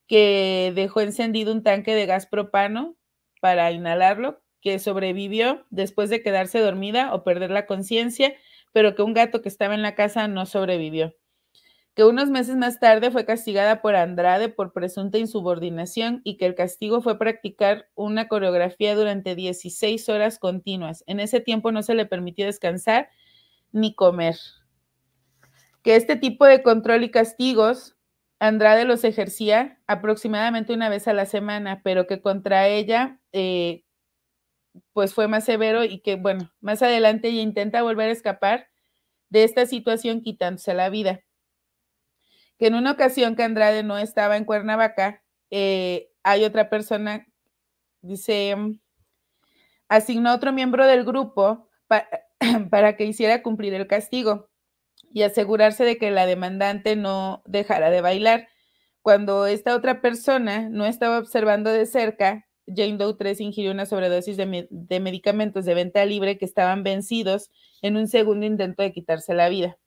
que dejó encendido un tanque de gas propano para inhalarlo, que sobrevivió después de quedarse dormida o perder la conciencia, pero que un gato que estaba en la casa no sobrevivió. Que unos meses más tarde fue castigada por Andrade por presunta insubordinación y que el castigo fue practicar una coreografía durante 16 horas continuas. En ese tiempo no se le permitió descansar ni comer. Que este tipo de control y castigos Andrade los ejercía aproximadamente una vez a la semana, pero que contra ella eh, pues fue más severo y que, bueno, más adelante ella intenta volver a escapar de esta situación quitándose la vida. Que en una ocasión que Andrade no estaba en Cuernavaca, eh, hay otra persona, dice, asignó a otro miembro del grupo para que hiciera cumplir el castigo y asegurarse de que la demandante no dejara de bailar. cuando esta otra persona no estaba observando de cerca, Jane Doe 3 ingirió una sobredosis de, medicamentos de venta libre que estaban vencidos en un segundo intento de quitarse la vida.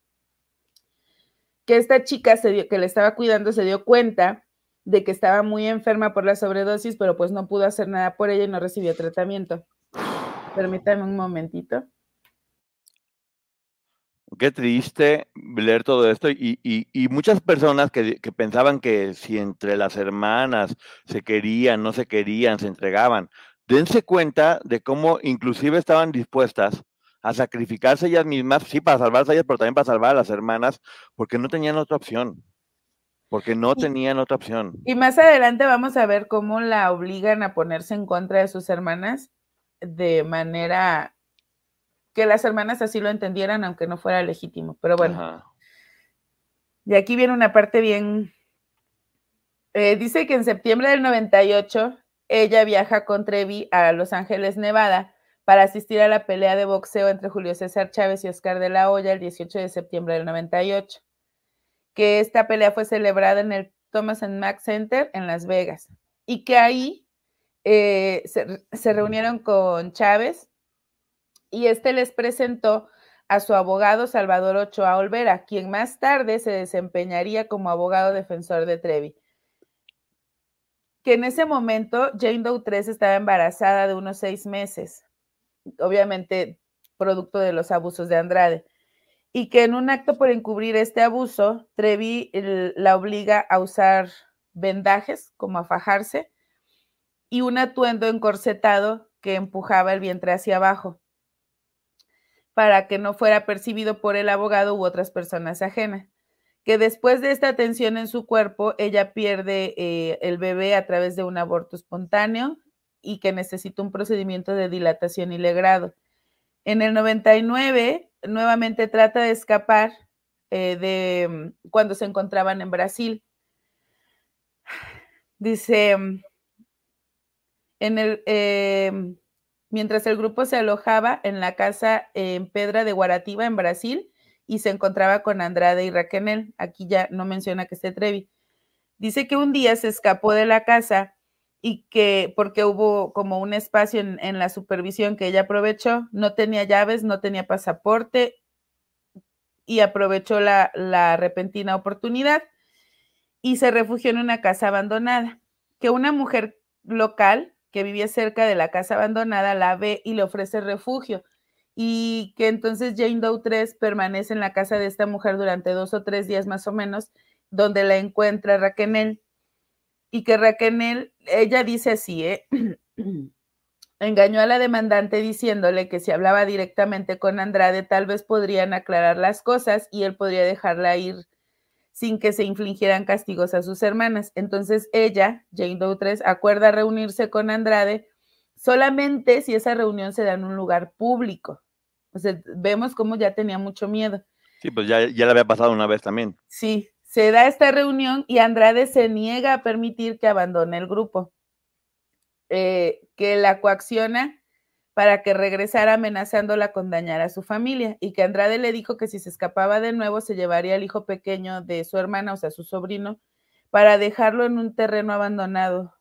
Que esta chica que le estaba cuidando se dio cuenta de que estaba muy enferma por la sobredosis, pero pues no pudo hacer nada por ella y no recibió tratamiento. Permítame un momentito. Qué triste leer todo esto y, y, muchas personas que, que, pensaban que si entre las hermanas se querían, no se querían, se entregaban, dense cuenta de cómo inclusive estaban dispuestas a sacrificarse ellas mismas, sí, para salvarse a ellas, pero también para salvar a las hermanas, porque no tenían otra opción. Porque no tenían otra opción. Y más adelante vamos a ver cómo la obligan a ponerse en contra de sus hermanas de manera que las hermanas así lo entendieran, aunque no fuera legítimo. Pero bueno. Y aquí viene una parte bien. Eh, dice que en septiembre del 98 ella viaja con Trevi a Los Ángeles, Nevada, para asistir a la pelea de boxeo entre Julio César Chávez y Oscar de la Hoya el 18 de septiembre del 98, que esta pelea fue celebrada en el Thomas and Mack Center en Las Vegas y que ahí eh, se, se, reunieron con Chávez y este les presentó a su abogado Salvador Ochoa Olvera, quien más tarde se desempeñaría como abogado defensor de Trevi. Que en ese momento Jane Doe 3 estaba embarazada de unos seis meses obviamente producto de los abusos de Andrade, y que en un acto por encubrir este abuso, Trevi la obliga a usar vendajes, como a fajarse, y un atuendo encorsetado que empujaba el vientre hacia abajo, para que no fuera percibido por el abogado u otras personas ajenas. Que después de esta tensión en su cuerpo, ella pierde eh, el bebé a través de un aborto espontáneo y que necesita un procedimiento de dilatación y legrado. En el 99, nuevamente trata de escapar eh, de mm, cuando se encontraban en Brasil. Dice, mm, en el, em, mientras el grupo se alojaba en la casa en Pedra de Guarativa, en Brasil, y se encontraba con Andrade y Raquel. Aquí ya no menciona que se Trevi. Dice que un día se escapó de la casa y que porque hubo como un espacio en, la supervisión que ella aprovechó, no tenía llaves, no tenía pasaporte y aprovechó la, la repentina oportunidad y se refugió en una casa abandonada, que una mujer local que vivía cerca de la casa abandonada la ve y le ofrece refugio y que entonces Jane Doe 3 permanece en la casa de esta mujer durante dos o tres días más o menos, donde la encuentra Raquel y que Raquel, ella dice así, ¿eh? engañó a la demandante diciéndole que si hablaba directamente con Andrade tal vez podrían aclarar las cosas y él podría dejarla ir sin que se infligieran castigos a sus hermanas. Entonces ella, Jane Doe 3, acuerda reunirse con Andrade solamente si esa reunión se da en un lugar público. O sea, vemos cómo ya tenía mucho miedo. Sí, pues ya, ya le había pasado una vez también. Sí, se da esta reunión y Andrade se niega a permitir que abandone el grupo, eh, que la coacciona para que regresara amenazándola con dañar a su familia y que Andrade le dijo que si se escapaba de nuevo se llevaría al hijo pequeño de su hermana, o sea, su sobrino, para dejarlo en un terreno abandonado.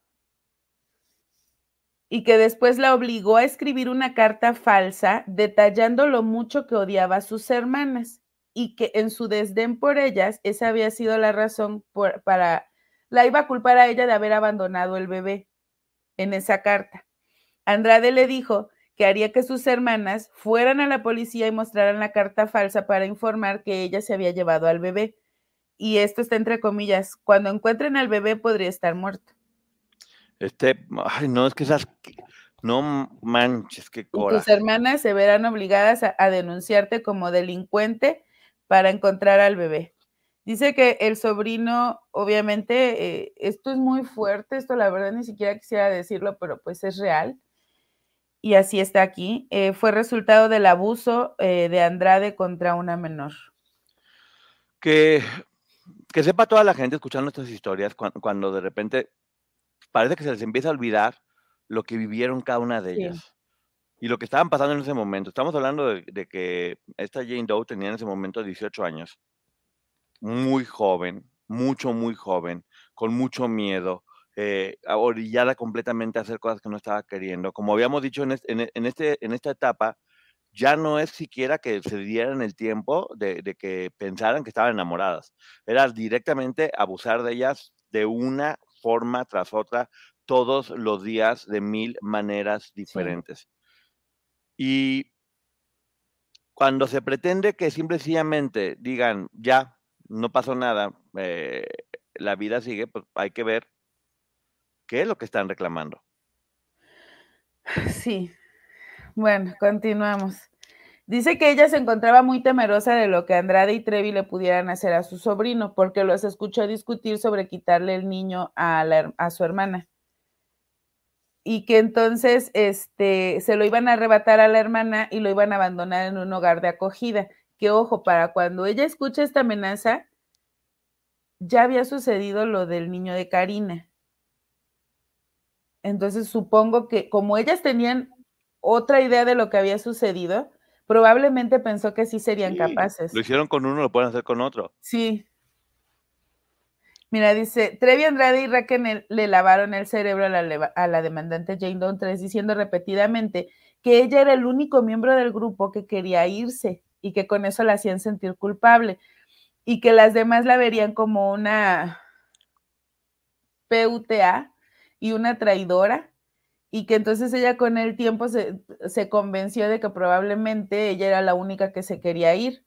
Y que después la obligó a escribir una carta falsa detallando lo mucho que odiaba a sus hermanas y que en su desdén por ellas, esa había sido la razón para, la iba a culpar a ella de haber abandonado el bebé en esa carta. Andrade le dijo que haría que sus hermanas fueran a la policía y mostraran la carta falsa para informar que ella se había llevado al bebé. Y esto está entre comillas, cuando encuentren al bebé podría estar muerto. Este, ay, no, es que esas, no manches, qué coraje. Tus hermanas se verán obligadas a denunciarte como delincuente para encontrar al bebé. Dice que el sobrino, obviamente, eh, esto es muy fuerte, esto la verdad ni siquiera quisiera decirlo, pero pues es real. Y así está aquí. Eh, fue resultado del abuso eh, de Andrade contra una menor. Que, que sepa toda la gente escuchando estas historias cuando, de repente parece que se les empieza a olvidar lo que vivieron cada una de ellas y lo que estaban pasando en ese momento. Estamos hablando de, que esta Jane Doe tenía en ese momento 18 años, muy joven, mucho, muy joven, con mucho miedo, eh, orillada completamente a hacer cosas que no estaba queriendo. Como habíamos dicho en, en, este, en esta etapa, ya no es siquiera que se dieran el tiempo de, de, que pensaran que estaban enamoradas. Era directamente abusar de ellas de una forma tras otra, todos los días de mil maneras diferentes. Y cuando se pretende que simplemente digan, ya, no pasó nada, eh, la vida sigue, pues hay que ver qué es lo que están reclamando. Sí. Bueno, continuamos. Dice que ella se encontraba muy temerosa de lo que Andrade y Trevi le pudieran hacer a su sobrino, porque los escuchó discutir sobre quitarle el niño a, su hermana y que entonces este, se lo iban a arrebatar a la hermana y lo iban a abandonar en un hogar de acogida. Que ojo, para cuando ella escucha esta amenaza, ya había sucedido lo del niño de Karina. Entonces supongo que como ellas tenían otra idea de lo que había sucedido, probablemente pensó que sí serían capaces. Lo hicieron con uno, lo pueden hacer con otro. Sí, Mira, dice, Trevi Andrade y Raquel le lavaron el cerebro a la, demandante Jane Doe 3 diciendo repetidamente que ella era el único miembro del grupo que quería irse y que con eso la hacían sentir culpable y que las demás la verían como una PUTA y una traidora y que entonces ella con el tiempo se, se convenció de que probablemente ella era la única que se quería ir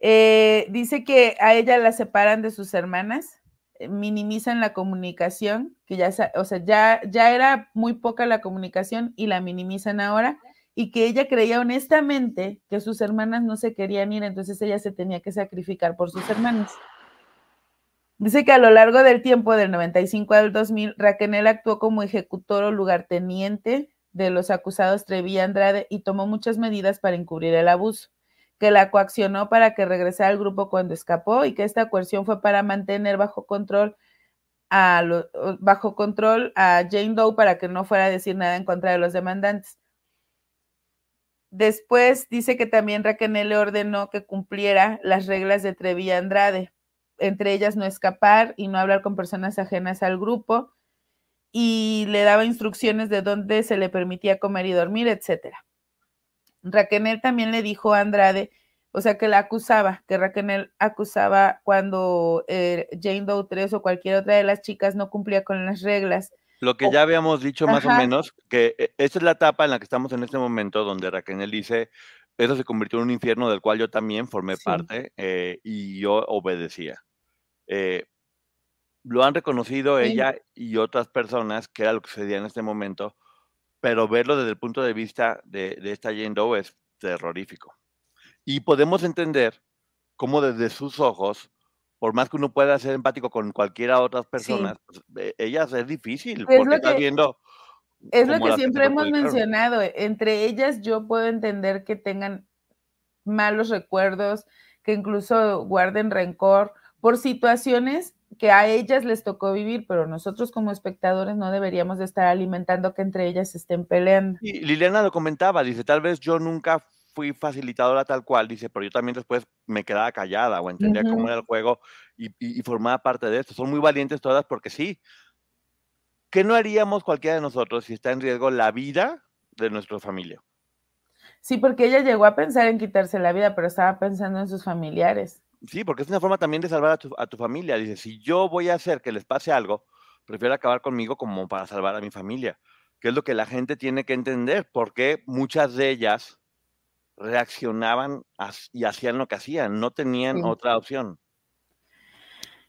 eh, dice que a ella la separan de sus hermanas, eh, minimizan la comunicación, que ya, o sea, ya, ya era muy poca la comunicación y la minimizan ahora, y que ella creía honestamente que sus hermanas no se querían ir, entonces ella se tenía que sacrificar por sus hermanas. Dice que a lo largo del tiempo, del 95 al 2000, Raquel actuó como ejecutor o lugarteniente de los acusados Trevi Andrade y tomó muchas medidas para encubrir el abuso que la coaccionó para que regresara al grupo cuando escapó y que esta coerción fue para mantener bajo control a bajo control a Jane Doe para que no fuera a decir nada en contra de los demandantes. Después dice que también Raquel le ordenó que cumpliera las reglas de Trevi Andrade, entre ellas no escapar y no hablar con personas ajenas al grupo, y le daba instrucciones de dónde se le permitía comer y dormir, etcétera. Raquel también le dijo a Andrade, o sea, que la acusaba, que Raquel acusaba cuando eh, Jane Doe 3 o cualquier otra de las chicas no cumplía con las reglas. Lo que ya habíamos dicho más o menos, que eh, esta es la etapa en la que estamos en este momento, donde Raquel dice, eso se convirtió en un infierno del cual yo también formé parte eh, y yo obedecía. Lo han reconocido ella y otras personas, que era lo que sucedía en este momento, pero verlo desde el punto de vista de, esta Jane Doe es terrorífico. Y podemos entender cómo desde sus ojos, por más que uno pueda ser empático con cualquiera otras personas, pues, e, ellas es difícil, porque está viendo... Es lo que siempre hemos mencionado, entre ellas yo puedo entender que tengan malos recuerdos, que incluso guarden rencor por situaciones que a ellas les tocó vivir, pero nosotros como espectadores no deberíamos de estar alimentando que entre ellas estén peleando. Y Liliana lo comentaba, dice, tal vez yo nunca fui facilitadora tal cual, dice, pero yo también después me quedaba callada o entendía cómo era el juego y, formaba parte de esto. Son muy valientes todas porque sí. ¿Qué no haríamos cualquiera de nosotros si está en riesgo la vida de nuestra familia? Sí, porque ella llegó a pensar en quitarse la vida, pero estaba pensando en sus familiares. Sí, porque es una forma también de salvar a tu, familia. Dice, si yo voy a hacer que les pase algo, prefiero acabar conmigo como para salvar a mi familia, que es lo que la gente tiene que entender, porque muchas de ellas reaccionaban y hacían lo que hacían, no tenían otra opción.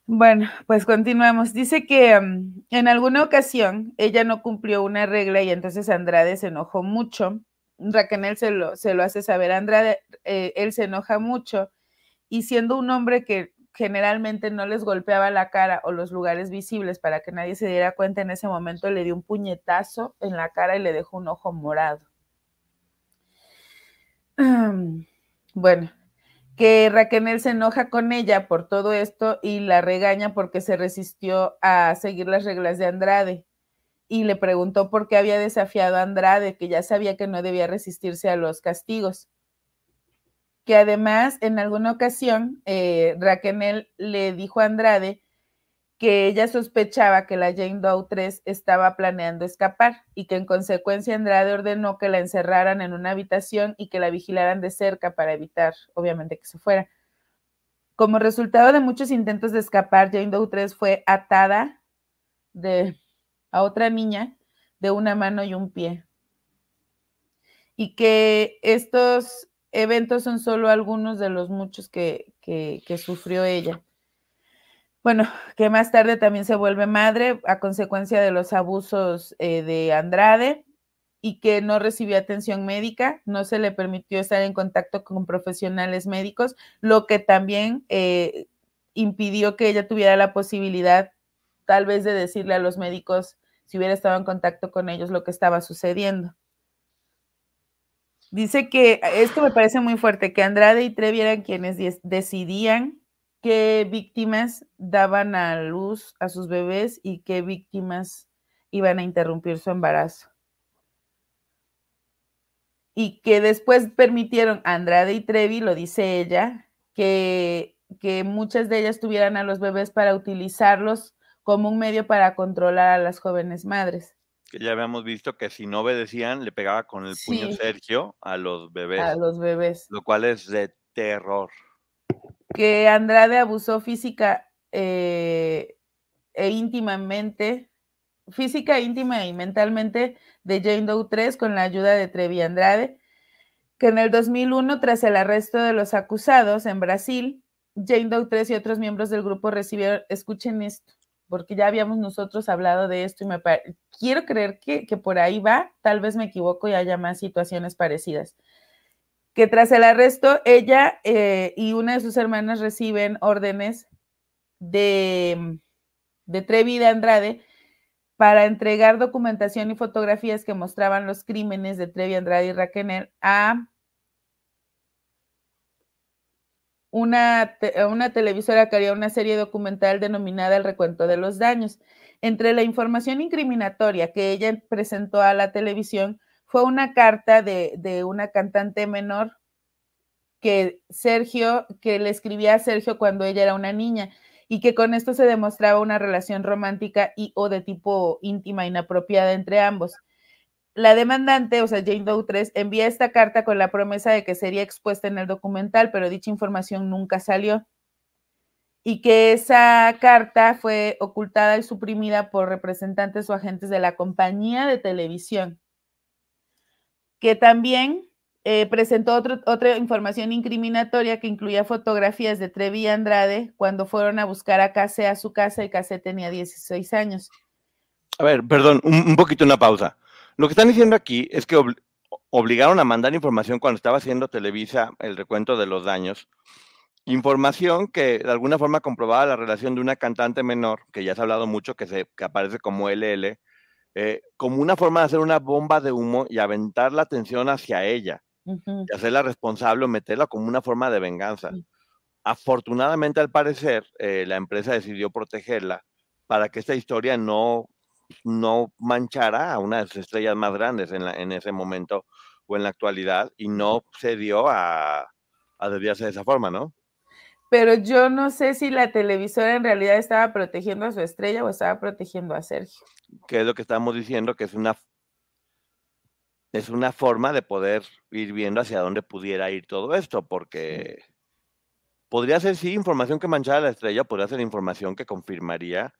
Bueno, pues continuamos. Dice que mm, en alguna ocasión ella no cumplió una regla y entonces Andrade se enojó mucho. Raquel se lo, se lo hace saber a Andrade, eh, él se enoja mucho y siendo un hombre que generalmente no les golpeaba la cara o los lugares visibles para que nadie se diera cuenta en ese momento, le dio un puñetazo en la cara y le dejó un ojo morado. Bueno, que Raquel se enoja con ella por todo esto y la regaña porque se resistió a seguir las reglas de Andrade y le preguntó por qué había desafiado a Andrade, que ya sabía que no debía resistirse a los castigos que además en alguna ocasión eh, Raquel le dijo a Andrade que ella sospechaba que la Jane Doe 3 estaba planeando escapar y que en consecuencia Andrade ordenó que la encerraran en una habitación y que la vigilaran de cerca para evitar, obviamente, que se fuera. Como resultado de muchos intentos de escapar, Jane Doe 3 fue atada de, a otra niña de una mano y un pie. Y que estos eventos son solo algunos de los muchos que, que sufrió ella. Bueno, que más tarde también se vuelve madre a consecuencia de los abusos eh, de Andrade y que no recibió atención médica, no se le permitió estar en contacto con profesionales médicos, lo que también eh, impidió que ella tuviera la posibilidad tal vez de decirle a los médicos si hubiera estado en contacto con ellos lo que estaba sucediendo. Dice que esto me parece muy fuerte, que Andrade y Trevi eran quienes decidían qué víctimas daban a luz a sus bebés y qué víctimas iban a interrumpir su embarazo. Y que después permitieron a Andrade y Trevi, lo dice ella, que, que muchas de ellas tuvieran a los bebés para utilizarlos como un medio para controlar a las jóvenes madres. Que ya habíamos visto que si no obedecían, le pegaba con el puño Sergio a los bebés. A los bebés. Lo cual es de terror que Andrade abusó física eh, e íntimamente, física, íntima y mentalmente de Jane Doe 3 con la ayuda de Trevi Andrade, que en el 2001, tras el arresto de los acusados en Brasil, Jane Doe 3 y otros miembros del grupo recibieron, escuchen esto, porque ya habíamos nosotros hablado de esto y me quiero creer que, que por ahí va, tal vez me equivoco y haya más situaciones parecidas. Que tras el arresto ella eh, y una de sus hermanas reciben órdenes de, de Trevi de Andrade para entregar documentación y fotografías que mostraban los crímenes de Trevi Andrade y Raquel a una, una televisora que haría una serie documental denominada El recuento de los daños. Entre la información incriminatoria que ella presentó a la televisión fue una carta de, una cantante menor que Sergio, que le escribía a Sergio cuando ella era una niña y que con esto se demostraba una relación romántica y o de tipo íntima inapropiada entre ambos. La demandante, o sea, Jane Doe 3, envía esta carta con la promesa de que sería expuesta en el documental, pero dicha información nunca salió. Y que esa carta fue ocultada y suprimida por representantes o agentes de la compañía de televisión que también eh, presentó otra información incriminatoria que incluía fotografías de Trevi y Andrade cuando fueron a buscar a Case a su casa y Case tenía 16 años. A ver, perdón, un, poquito una pausa. Lo que están diciendo aquí es que obligaron a mandar información cuando estaba haciendo Televisa el recuento de los daños. Información que de alguna forma comprobaba la relación de una cantante menor, que ya se ha hablado mucho, que, se, que aparece como LL, eh, como una forma de hacer una bomba de humo y aventar la atención hacia ella y hacerla responsable o meterla como una forma de venganza. Afortunadamente, al parecer, eh, la empresa decidió protegerla para que esta historia no, no manchara a una de sus estrellas más grandes en, en ese momento o en la actualidad y no se dio a, a desviarse de esa forma, ¿no? pero yo no sé si la televisora en realidad estaba protegiendo a su estrella o estaba protegiendo a Sergio. Que es lo que estamos diciendo, que es una es una forma de poder ir viendo hacia dónde pudiera ir todo esto, porque podría ser sí información que manchara a la estrella, podría ser información que confirmaría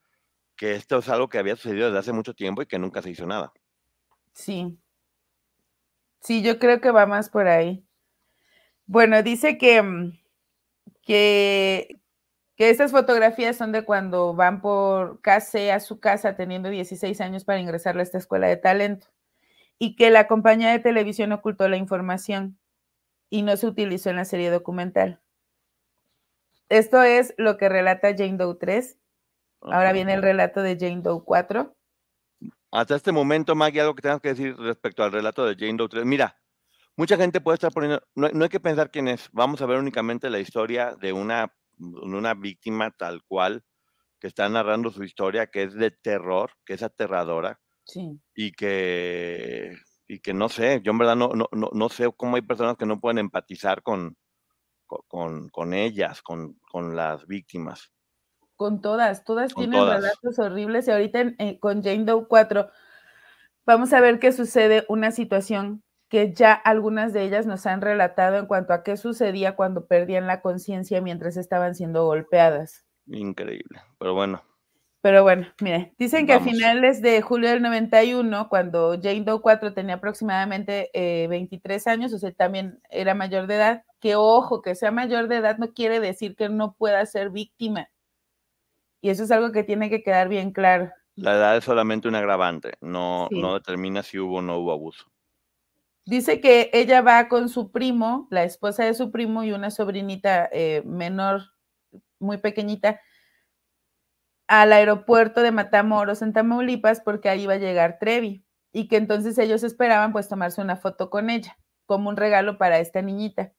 que esto es algo que había sucedido desde hace mucho tiempo y que nunca se hizo nada. Sí. Sí, yo creo que va más por ahí. Bueno, dice que mm, que, que estas fotografías son de cuando van por KC a su casa teniendo 16 años para ingresar a esta escuela de talento y que la compañía de televisión ocultó la información y no se utilizó en la serie documental. Esto es lo que relata Jane Doe 3. Ahora viene el relato de Jane Doe 4. Hasta este momento, Maggie, algo que tengas que decir respecto al relato de Jane Doe 3. Mira, mucha gente puede estar poniendo, no, hay que pensar quién es, vamos a ver únicamente la historia de una, una víctima tal cual que está narrando su historia, que es de terror, que es aterradora. Sí. Y que, y que no sé, yo en verdad no, no, no, sé cómo hay personas que no pueden empatizar con, con, con ellas, con, con, las víctimas. Con todas, todas tienen relatos horribles y ahorita eh, con Jane Doe 4 vamos a ver qué sucede, una situación que ya algunas de ellas nos han relatado en cuanto a qué sucedía cuando perdían la conciencia mientras estaban siendo golpeadas. Increíble, pero bueno. Pero bueno, mire, dicen que a finales de julio del 91, cuando Jane Doe 4 tenía aproximadamente 23 eh, años, o sea, también era mayor de edad, que ojo, que sea mayor de edad no quiere decir que no pueda ser víctima. Y eso es algo que tiene que quedar bien claro. La edad es solamente un agravante, no, no determina si hubo o no hubo abuso. Dice que ella va con su primo, la esposa de su primo y una sobrinita eh, menor, muy pequeñita, al aeropuerto de Matamoros en Tamaulipas porque ahí iba a llegar Trevi y que entonces ellos esperaban pues tomarse una foto con ella como un regalo para esta niñita.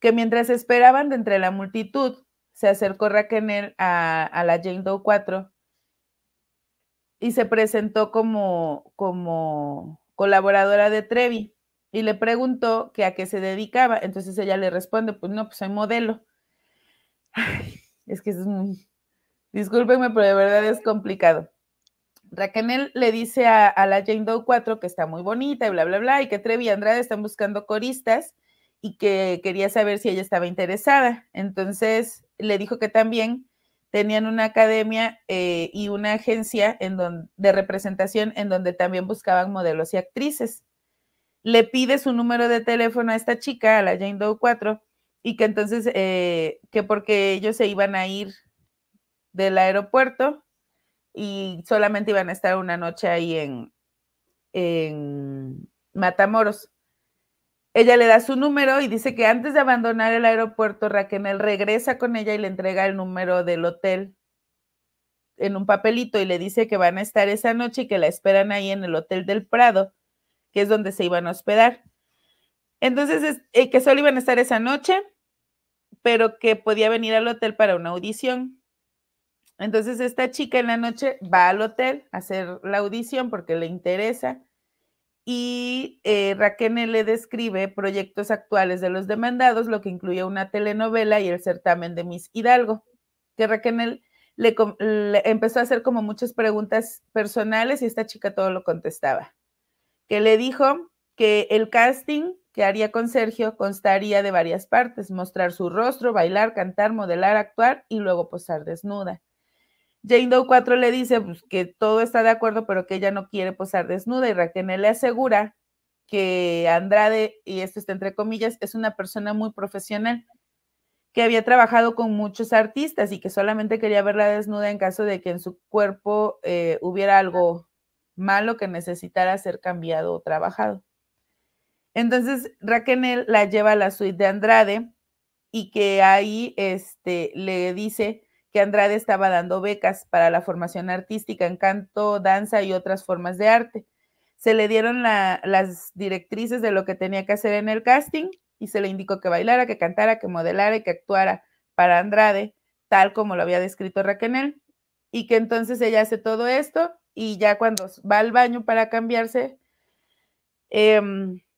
Que mientras esperaban de entre la multitud, se acercó Raquel a, a la Jane Doe 4 y se presentó como, como colaboradora de Trevi y le preguntó que a qué se dedicaba. Entonces ella le responde, pues no, pues soy modelo. es que es muy, Discúlpenme, pero de verdad es complicado. Raquel le dice a, la Jane Doe 4 que está muy bonita y bla, bla, bla, y que Trevi y Andrade están buscando coristas y que quería saber si ella estaba interesada. Entonces le dijo que también tenían una academia eh, y una agencia en de representación en donde también buscaban modelos y actrices. Le pide su número de teléfono a esta chica, a la Jane Doe 4, y que entonces, eh, que porque ellos se iban a ir del aeropuerto y solamente iban a estar una noche ahí en, en Matamoros. Ella le da su número y dice que antes de abandonar el aeropuerto, Raquel regresa con ella y le entrega el número del hotel en un papelito y le dice que van a estar esa noche y que la esperan ahí en el Hotel del Prado, que es donde se iban a hospedar. Entonces, eh, que solo iban a estar esa noche, pero que podía venir al hotel para una audición. Entonces esta chica en la noche va al hotel a hacer la audición porque le interesa y eh, Raquel le describe proyectos actuales de los demandados, lo que incluye una telenovela y el certamen de Miss Hidalgo, que Raquel le, empezó a hacer como muchas preguntas personales y esta chica todo lo contestaba, que le dijo que el casting que haría con Sergio constaría de varias partes, mostrar su rostro, bailar, cantar, modelar, actuar y luego posar desnuda Jane Doe 4 le dice pues, que todo está de acuerdo, pero que ella no quiere posar desnuda y Raquel le asegura que Andrade, y esto está entre comillas, es una persona muy profesional, que había trabajado con muchos artistas y que solamente quería verla desnuda en caso de que en su cuerpo eh, hubiera algo malo que necesitara ser cambiado o trabajado. Entonces Raquel la lleva a la suite de Andrade y que ahí este, le dice que Andrade estaba dando becas para la formación artística en canto, danza y otras formas de arte. Se le dieron las directrices de lo que tenía que hacer en el casting y se le indicó que bailara, que cantara, que modelara y que actuara para Andrade, tal como lo había descrito Raquel, y que entonces ella hace todo esto y ya cuando va al baño para cambiarse, eh,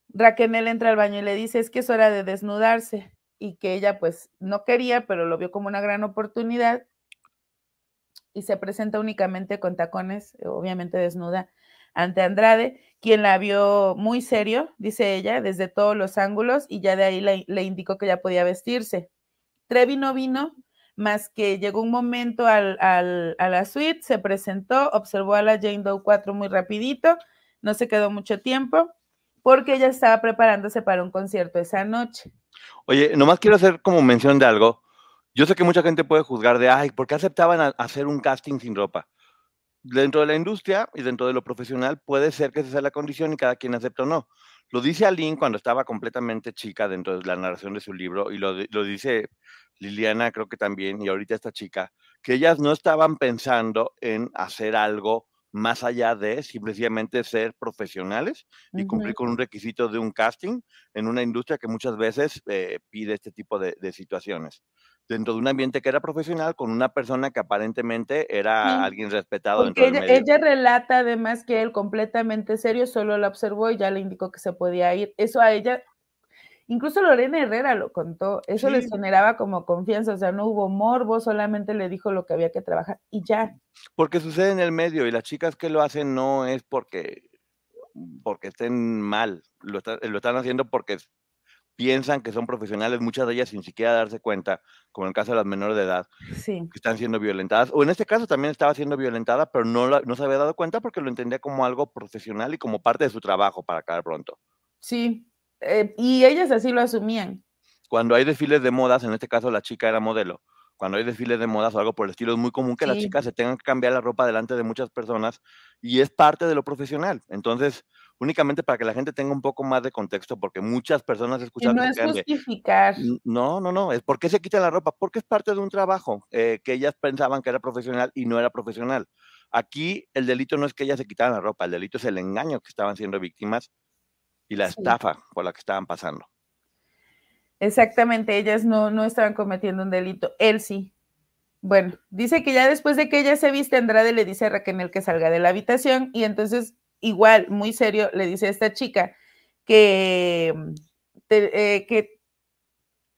Raquel entra al baño y le dice, es que es hora de desnudarse y que ella pues no quería, pero lo vio como una gran oportunidad y se presenta únicamente con tacones, eh, obviamente desnuda, ante Andrade, quien la vio muy serio, dice ella, desde todos los ángulos y ya de ahí le, indicó que ya podía vestirse. Trevi no vino, más que llegó un momento al, al, a la suite, se presentó, observó a la Jane Doe 4 muy rapidito, no se quedó mucho tiempo, porque ella estaba preparándose para un concierto esa noche. Oye, nomás quiero hacer como mención de algo. Yo sé que mucha gente puede juzgar de, ay, ¿por qué aceptaban hacer un casting sin ropa? Dentro de la industria y dentro de lo profesional puede ser que esa sea la condición y cada quien acepta o no. Lo dice Aline cuando estaba completamente chica dentro de la narración de su libro y lo, lo dice Liliana creo que también y ahorita esta chica, que ellas no estaban pensando en hacer algo más allá de simplemente ser profesionales y cumplir con un requisito de un casting en una industria que muchas veces eh, pide este tipo de, situaciones. Dentro de un ambiente que era profesional, con una persona que aparentemente era alguien respetado. dentro ella, ella relata además que él completamente serio solo la observó y ya le indicó que se podía ir. Eso a ella Incluso Lorena Herrera lo contó, eso les generaba como confianza, o sea, no hubo morbo, solamente le dijo lo que había que trabajar y ya. Porque sucede en el medio y las chicas que lo hacen no es porque, porque estén mal, lo, lo están haciendo porque piensan que son profesionales, muchas de ellas sin siquiera darse cuenta, como en el caso de las menores de edad, que están siendo violentadas. O en este caso también estaba siendo violentada, pero no, no se había dado cuenta porque lo entendía como algo profesional y como parte de su trabajo para acabar pronto. Sí, eh, y ellas así lo asumían. Cuando hay desfiles de modas, en este caso la chica era modelo, cuando hay desfiles de modas o algo por el estilo, es muy común que las chicas se tengan que cambiar la ropa delante de muchas personas y es parte de lo profesional. Entonces, únicamente para que la gente tenga un poco más de contexto, porque muchas personas escuchan... no es justificar. no, no, no, es porque se quita la ropa, porque es parte de un trabajo eh, que ellas pensaban que era profesional y no era profesional. Aquí el delito no es que ellas se quitaran la ropa, el delito es el engaño que estaban siendo víctimas y la estafa por la que estaban pasando. Exactamente, ellas no, no estaban cometiendo un delito, él sí. Bueno, dice que ya después de que ella se viste, Andrade le dice a Raquel que salga de la habitación y entonces igual, muy serio, le dice a esta chica que, mm, eh, que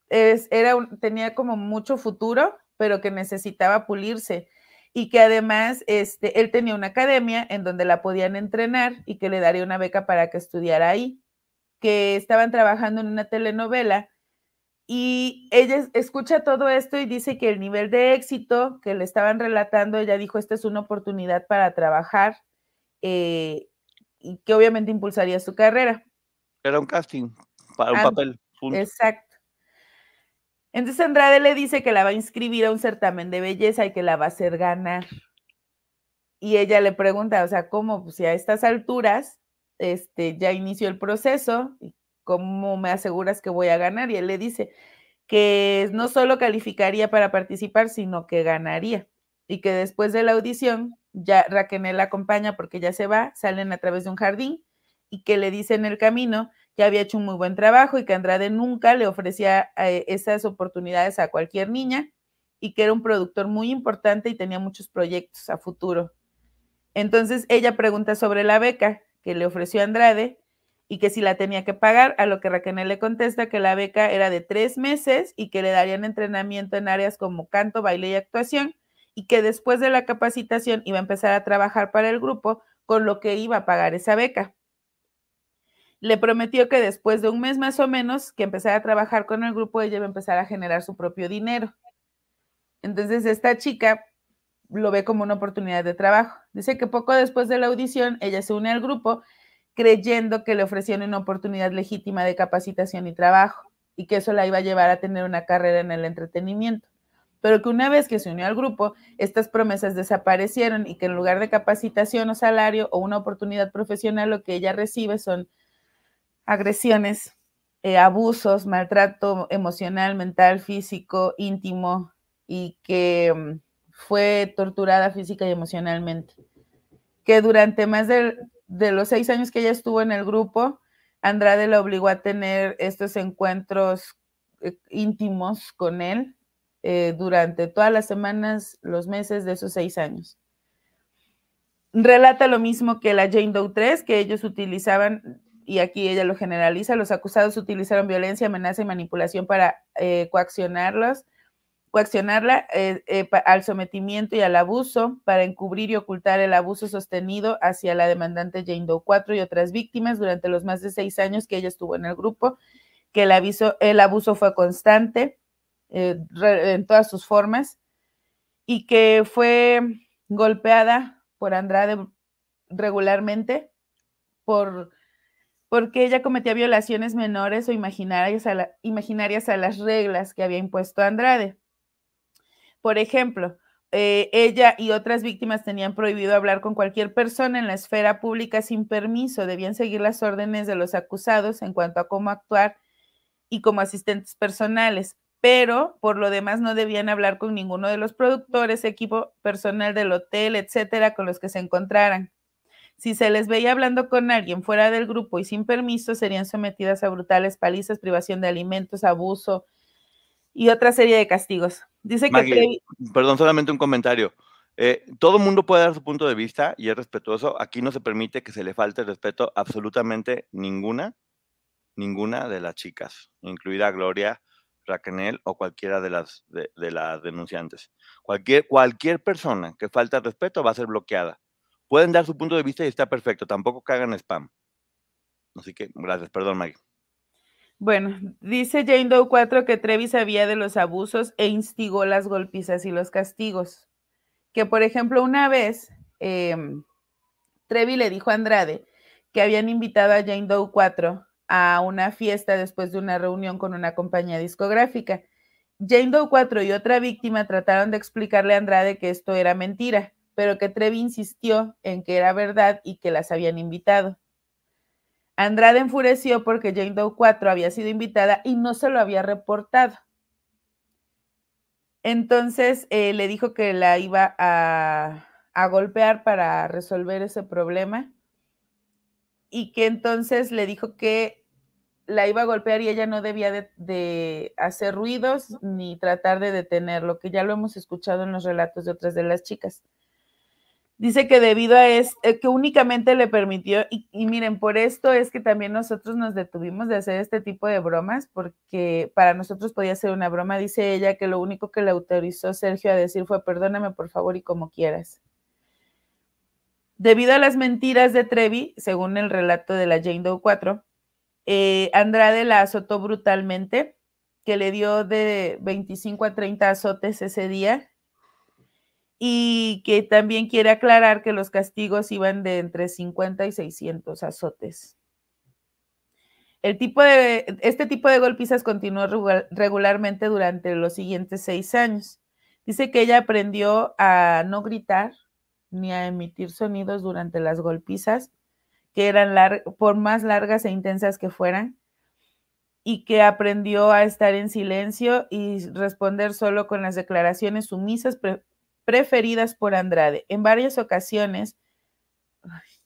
era tenía como mucho futuro, pero que necesitaba pulirse y que además este, él tenía una academia en donde la podían entrenar y que le daría una beca para que estudiara ahí, que estaban trabajando en una telenovela y ella escucha todo esto y dice que el nivel de éxito que le estaban relatando, ella dijo, esta es una oportunidad para trabajar eh, y que obviamente impulsaría su carrera. Era un casting para un papel. Exacto. Entonces Andrade le dice que la va a inscribir a un certamen de belleza y que la va a hacer ganar. Y ella le pregunta, o sea, ¿cómo? Pues si a estas alturas este, ya inició el proceso, ¿cómo me aseguras que voy a ganar? Y él le dice que no solo calificaría para participar, sino que ganaría. Y que después de la audición ya Raquel la acompaña porque ya se va, salen a través de un jardín y que le dice en el camino que había hecho un muy buen trabajo y que Andrade nunca le ofrecía eh, esas oportunidades a cualquier niña y que era un productor muy importante y tenía muchos proyectos a futuro. Entonces ella pregunta sobre la beca que le ofreció Andrade y que si la tenía que pagar, a lo que Raquel le contesta que la beca era de tres meses y que le darían entrenamiento en áreas como canto, baile y actuación y que después de la capacitación iba a empezar a trabajar para el grupo con lo que iba a pagar esa beca. Le prometió que después de un mes más o menos que empezara a trabajar con el grupo, ella iba a empezar a generar su propio dinero. Entonces esta chica lo ve como una oportunidad de trabajo. Dice que poco después de la audición, ella se une al grupo creyendo que le ofrecían una oportunidad legítima de capacitación y trabajo y que eso la iba a llevar a tener una carrera en el entretenimiento pero que una vez que se unió al grupo, estas promesas desaparecieron y que en lugar de capacitación o salario o una oportunidad profesional, lo que ella recibe son agresiones, eh, abusos, maltrato emocional, mental, físico, íntimo y que mm, fue torturada física y emocionalmente. Que durante más de, los seis años que ella estuvo en el grupo, Andrade la obligó a tener estos encuentros eh, íntimos con él eh, durante todas las semanas, los meses de esos seis años. Relata lo mismo que la Jane Doe 3, que ellos utilizaban, y aquí ella lo generaliza, los acusados utilizaron violencia, amenaza y manipulación para eh, coaccionarlos, coaccionarla eh, al sometimiento y al abuso, para encubrir y ocultar el abuso sostenido hacia la demandante Jane Doe 4 y otras víctimas durante los más de seis años que ella estuvo en el grupo, que el, aviso, el abuso fue constante, eh, en todas sus formas y que fue golpeada por Andrade regularmente por porque ella cometía violaciones menores o imaginarias a, las reglas que había impuesto Andrade. Por ejemplo, eh, ella y otras víctimas tenían prohibido hablar con cualquier persona en la esfera pública sin permiso, debían seguir las órdenes de los acusados en cuanto a cómo actuar y como asistentes personales pero por lo demás no debían hablar con ninguno de los productores, equipo personal del hotel, etcétera, con los que se encontraran. Si se les veía hablando con alguien fuera del grupo y sin permiso, serían sometidas a brutales palizas, privación de alimentos, abuso y otra serie de castigos. Dice que. Perdón, solamente un comentario. Eh, todo mundo puede dar su punto de vista y es respetuoso. Aquí no se permite que se le falte respeto absolutamente ninguna ninguna de las chicas, incluida Gloria, Raquel o cualquiera de las, de, las denunciantes. Cualquier, cualquier persona que falta respeto va a ser bloqueada. Pueden dar su punto de vista y está perfecto, tampoco que hagan spam. Así que, gracias, perdón, Maggie. Bueno, dice Jane Doe 4 que Trevi sabía de los abusos e instigó las golpizas y los castigos. Que, por ejemplo, una vez em, Trevi le dijo a Andrade que habían invitado a Jane Doe 4 a una fiesta después de una reunión con una compañía discográfica. Jane Doe 4 y otra víctima trataron de explicarle a Andrade que esto era mentira, pero que Trevi insistió en que era verdad y que las habían invitado. Andrade enfureció porque Jane Doe 4 había sido invitada y no se lo había reportado. Entonces eh, le dijo que la iba a, golpear para resolver ese problema y que entonces le dijo que la iba a golpear y ella no debía de, de, hacer ruidos ni tratar de detenerlo, que ya lo hemos escuchado en los relatos de otras de las chicas. Dice que debido a esto, eh, que únicamente le permitió, y, miren, por esto es que también nosotros nos detuvimos de hacer este tipo de bromas, porque para nosotros podía ser una broma. Dice ella que lo único que le autorizó Sergio a decir fue perdóname por favor y como quieras. Debido a las mentiras de Trevi, según el relato de la Jane Doe 4, eh, Andrade la azotó brutalmente, que le dio de 25 a 30 azotes ese día y que también quiere aclarar que los castigos iban de entre 50 y 600 azotes. El tipo de, este tipo de golpizas continuó regularmente durante los siguientes seis años. Dice que ella aprendió a no gritar ni a emitir sonidos durante las golpizas, que eran por más largas e intensas que fueran, y que aprendió a estar en silencio y responder solo con las declaraciones sumisas, preferidas por Andrade. En varias ocasiones,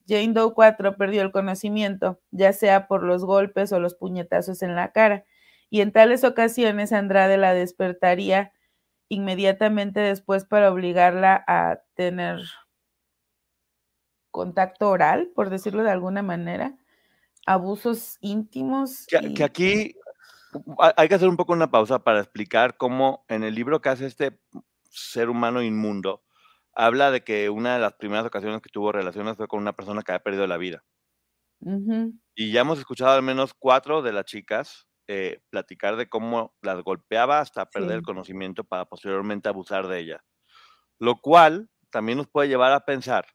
Jane Doe 4 perdió el conocimiento, ya sea por los golpes o los puñetazos en la cara, y en tales ocasiones Andrade la despertaría inmediatamente después para obligarla a tener contacto oral, por decirlo de alguna manera, abusos íntimos. Que, aquí hay que hacer un poco una pausa para explicar cómo en el libro que hace este ser humano inmundo, habla de que una de las primeras ocasiones que tuvo relaciones fue con una persona que había perdido la vida. Y ya hemos escuchado al menos cuatro de las chicas eh, platicar de cómo las golpeaba hasta perder el conocimiento para posteriormente abusar de ella. Lo cual también nos puede llevar a pensar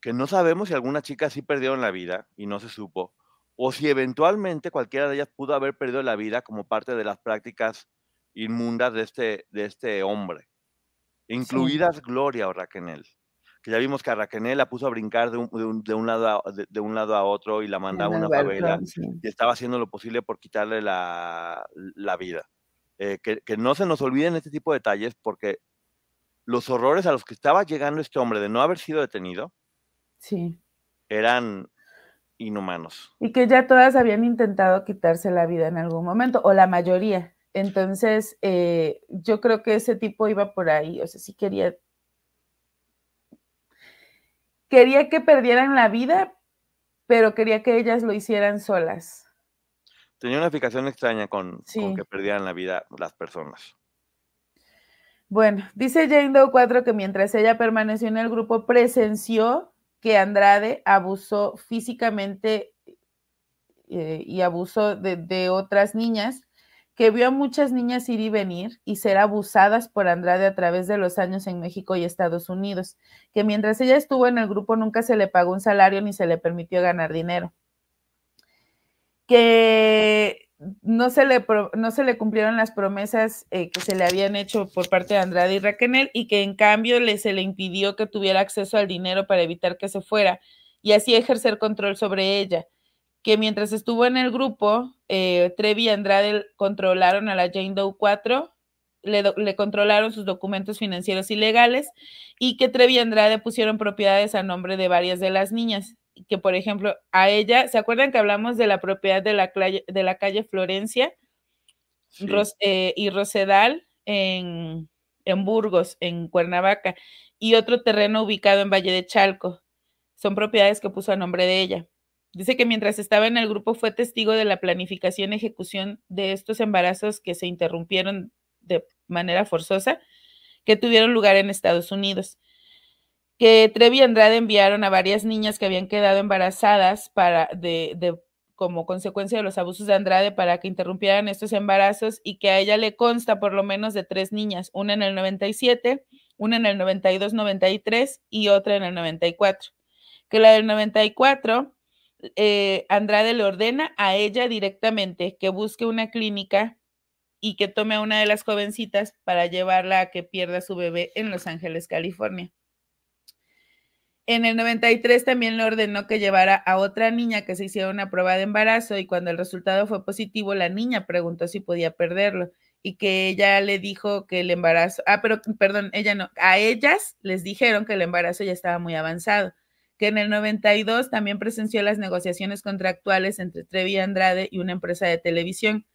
que no sabemos si alguna chica sí perdieron la vida y no se supo, o si eventualmente cualquiera de ellas pudo haber perdido la vida como parte de las prácticas inmundas de este, de este hombre, incluidas Gloria o Raquel, que ya vimos que a Raquel la puso a brincar de un, de un, lado, a, de, un lado a otro y la mandaba a una favela y estaba haciendo lo posible por quitarle la, la vida. Eh, que, que, no se nos olviden este tipo de detalles porque los horrores a los que estaba llegando este hombre de no haber sido detenido sí. eran inhumanos. Y que ya todas habían intentado quitarse la vida en algún momento, o la mayoría. Entonces, eh, yo creo que ese tipo iba por ahí, o sea, sí quería, quería que perdieran la vida, pero quería que ellas lo hicieran solas. Tenía una fijación extraña con, que perdieran la vida las personas. Bueno, dice Jane Doe 4 que mientras ella permaneció en el grupo, presenció que Andrade abusó físicamente eh, y abusó de otras niñas que vio a muchas niñas ir y venir y ser abusadas por Andrade a través de los años en México y Estados Unidos, que mientras ella estuvo en el grupo nunca se le pagó un salario ni se le permitió ganar dinero, que no se le, no se le cumplieron las promesas eh, que se le habían hecho por parte de Andrade y Raquel y que en cambio se le impidió que tuviera acceso al dinero para evitar que se fuera y así ejercer control sobre ella que mientras estuvo en el grupo, eh, Trevi y Andrade controlaron a la Jane Doe 4, le, controlaron sus documentos financieros y legales, y que Trevi y Andrade pusieron propiedades a nombre de varias de las niñas. Que, por ejemplo, a ella, ¿se acuerdan que hablamos de la propiedad de la, de la calle Florencia eh, y Rosedal en, en Burgos, en Cuernavaca, y otro terreno ubicado en Valle de Chalco? Son propiedades que puso a nombre de ella Dice que mientras estaba en el grupo fue testigo de la planificación y ejecución de estos embarazos que se interrumpieron de manera forzosa, que tuvieron lugar en Estados Unidos. Que Trevi y Andrade enviaron a varias niñas que habían quedado embarazadas para de, como consecuencia de los abusos de Andrade para que interrumpieran estos embarazos y que a ella le consta por lo menos de tres niñas, una en el 97, una en el 92-93 y otra en el 94. Que la del 94 eh, Andrade le ordena a ella directamente que busque una clínica y que tome a una de las jovencitas para llevarla a que pierda su bebé en Los Ángeles, California. En el 93 también le ordenó que llevara a otra niña que se hiciera una prueba de embarazo y cuando el resultado fue positivo, la niña preguntó si podía perderlo y que ella le dijo que el embarazo, ah, pero perdón, ella no, a ellas les dijeron que el embarazo ya estaba muy avanzado que en el 92 también presenció las negociaciones contractuales entre Trevi Andrade y una empresa de televisión.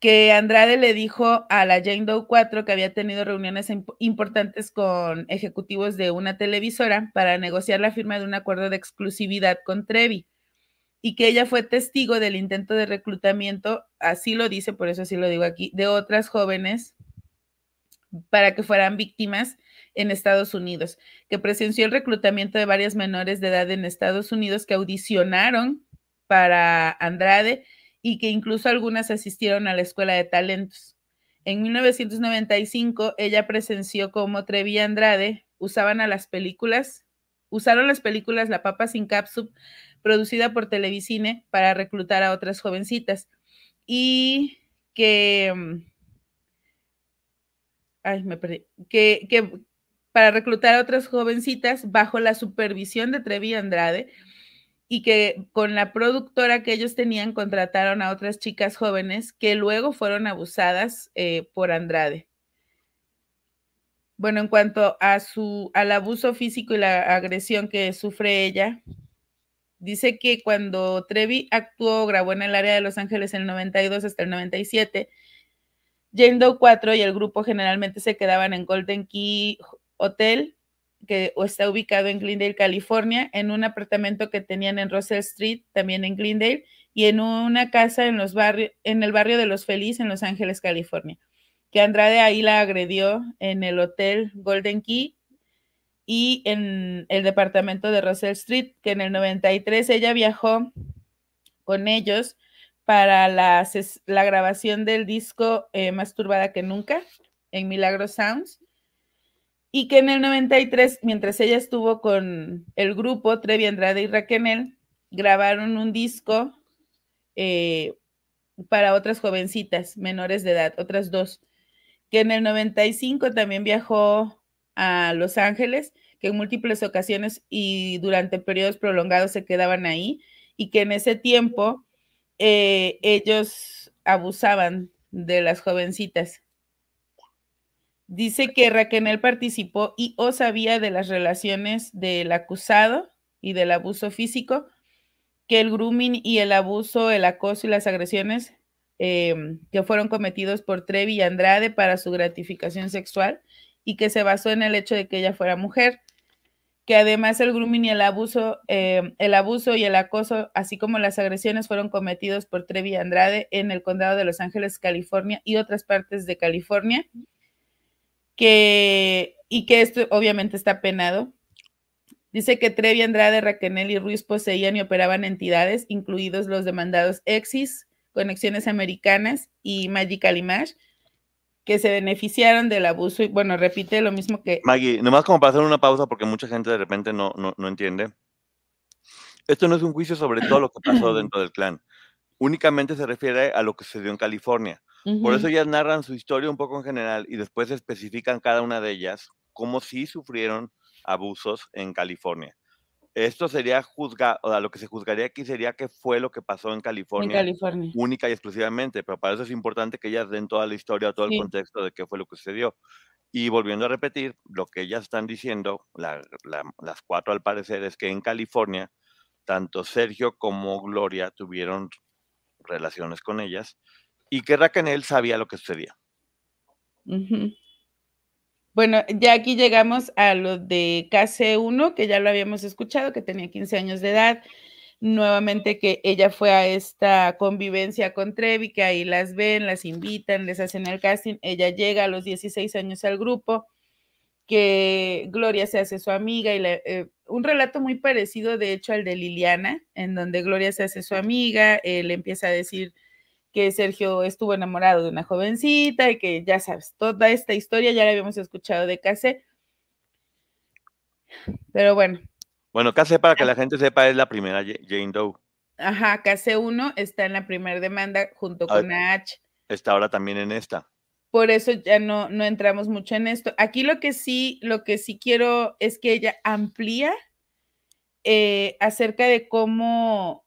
Que Andrade le dijo a la Jane Doe 4 que había tenido reuniones importantes con ejecutivos de una televisora para negociar la firma de un acuerdo de exclusividad con Trevi y que ella fue testigo del intento de reclutamiento, así lo dice, por eso así lo digo aquí, de otras jóvenes para que fueran víctimas en Estados Unidos, que presenció el reclutamiento de varias menores de edad en Estados Unidos que audicionaron para Andrade y que incluso algunas asistieron a la escuela de talentos. En 1995, ella presenció cómo Trevi Andrade usaban a las películas, usaron las películas La Papa sin Capsup, producida por Televisine, para reclutar a otras jovencitas. Y que. Mm, ay, me perdí. Que, que para reclutar a otras jovencitas bajo la supervisión de Trevi Andrade y que con la productora que ellos tenían contrataron a otras chicas jóvenes que luego fueron abusadas eh, por Andrade. Bueno, en cuanto a su al abuso físico y la agresión que sufre ella, dice que cuando Trevi actuó, grabó en el área de Los Ángeles en el 92 hasta el 97, Jane Doe 4 y el grupo generalmente se quedaban en Golden Key hotel que está ubicado en Glendale, California, en un apartamento que tenían en Russell Street, también en Glendale, y en una casa en, los barrios, en el barrio de Los Feliz, en Los Ángeles, California. Que Andrade ahí la agredió en el hotel Golden Key y en el departamento de Russell Street, que en el 93 ella viajó con ellos para la, la grabación del disco eh, Más Turbada que Nunca en Milagro Sounds y que en el 93, mientras ella estuvo con el grupo Trevi Andrade y Raquel, grabaron un disco eh, para otras jovencitas menores de edad, otras dos, que en el 95 también viajó a Los Ángeles, que en múltiples ocasiones y durante periodos prolongados se quedaban ahí, y que en ese tiempo eh, ellos abusaban de las jovencitas Dice que Raquel participó y o sabía de las relaciones del acusado y del abuso físico, que el grooming y el abuso, el acoso y las agresiones em, que fueron cometidos por Trevi y Andrade para su gratificación sexual y que se basó en el hecho de que ella fuera mujer, que además el grooming y el abuso, em, el abuso y el acoso, así como las agresiones fueron cometidos por Trevi y Andrade en el condado de Los Ángeles, California y otras partes de California que, y que esto obviamente está penado. Dice que Trevi, Andrade, Raquel y Ruiz poseían y operaban entidades, incluidos los demandados Exis, Conexiones Americanas y Magical Image, que se beneficiaron del abuso. Y bueno, repite lo mismo que. Maggie, nomás como para hacer una pausa, porque mucha gente de repente no, no, no entiende. Esto no es un juicio sobre todo lo que pasó dentro del clan. Únicamente se refiere a lo que se dio en California. Por eso ellas narran su historia un poco en general y después especifican cada una de ellas cómo sí sufrieron abusos en California. Esto sería juzgar, o sea, lo que se juzgaría aquí sería qué fue lo que pasó en California, única y exclusivamente, pero para eso es importante que ellas den toda la historia, todo el contexto de qué fue lo que sucedió. Y volviendo a repetir, lo que ellas están diciendo, las cuatro al parecer, es que en California, tanto Sergio como Gloria tuvieron relaciones con ellas y que Raquel sabía lo que sucedía. Bueno, ya aquí llegamos a lo de KC1, que ya lo habíamos escuchado, que tenía 15 años de edad. Nuevamente que ella fue a esta convivencia con Trevi, que ahí las ven, las invitan, les hacen el casting. Ella llega a los 16 años al grupo, que Gloria se hace su amiga y eh, un relato muy parecido, de hecho, al de Liliana, en donde Gloria se hace su amiga, él empieza a decir que Sergio estuvo enamorado de una jovencita y que ya sabes, toda esta historia ya la habíamos escuchado de Case. Pero bueno. Bueno, Case, para que la gente sepa, es la primera Jane Doe. Ajá, Case 1 está en la primera demanda junto ah, con AH. Está ahora también en esta. Por eso ya no, no entramos mucho en esto. Aquí lo que sí, lo que sí quiero es que ella amplía eh, acerca de cómo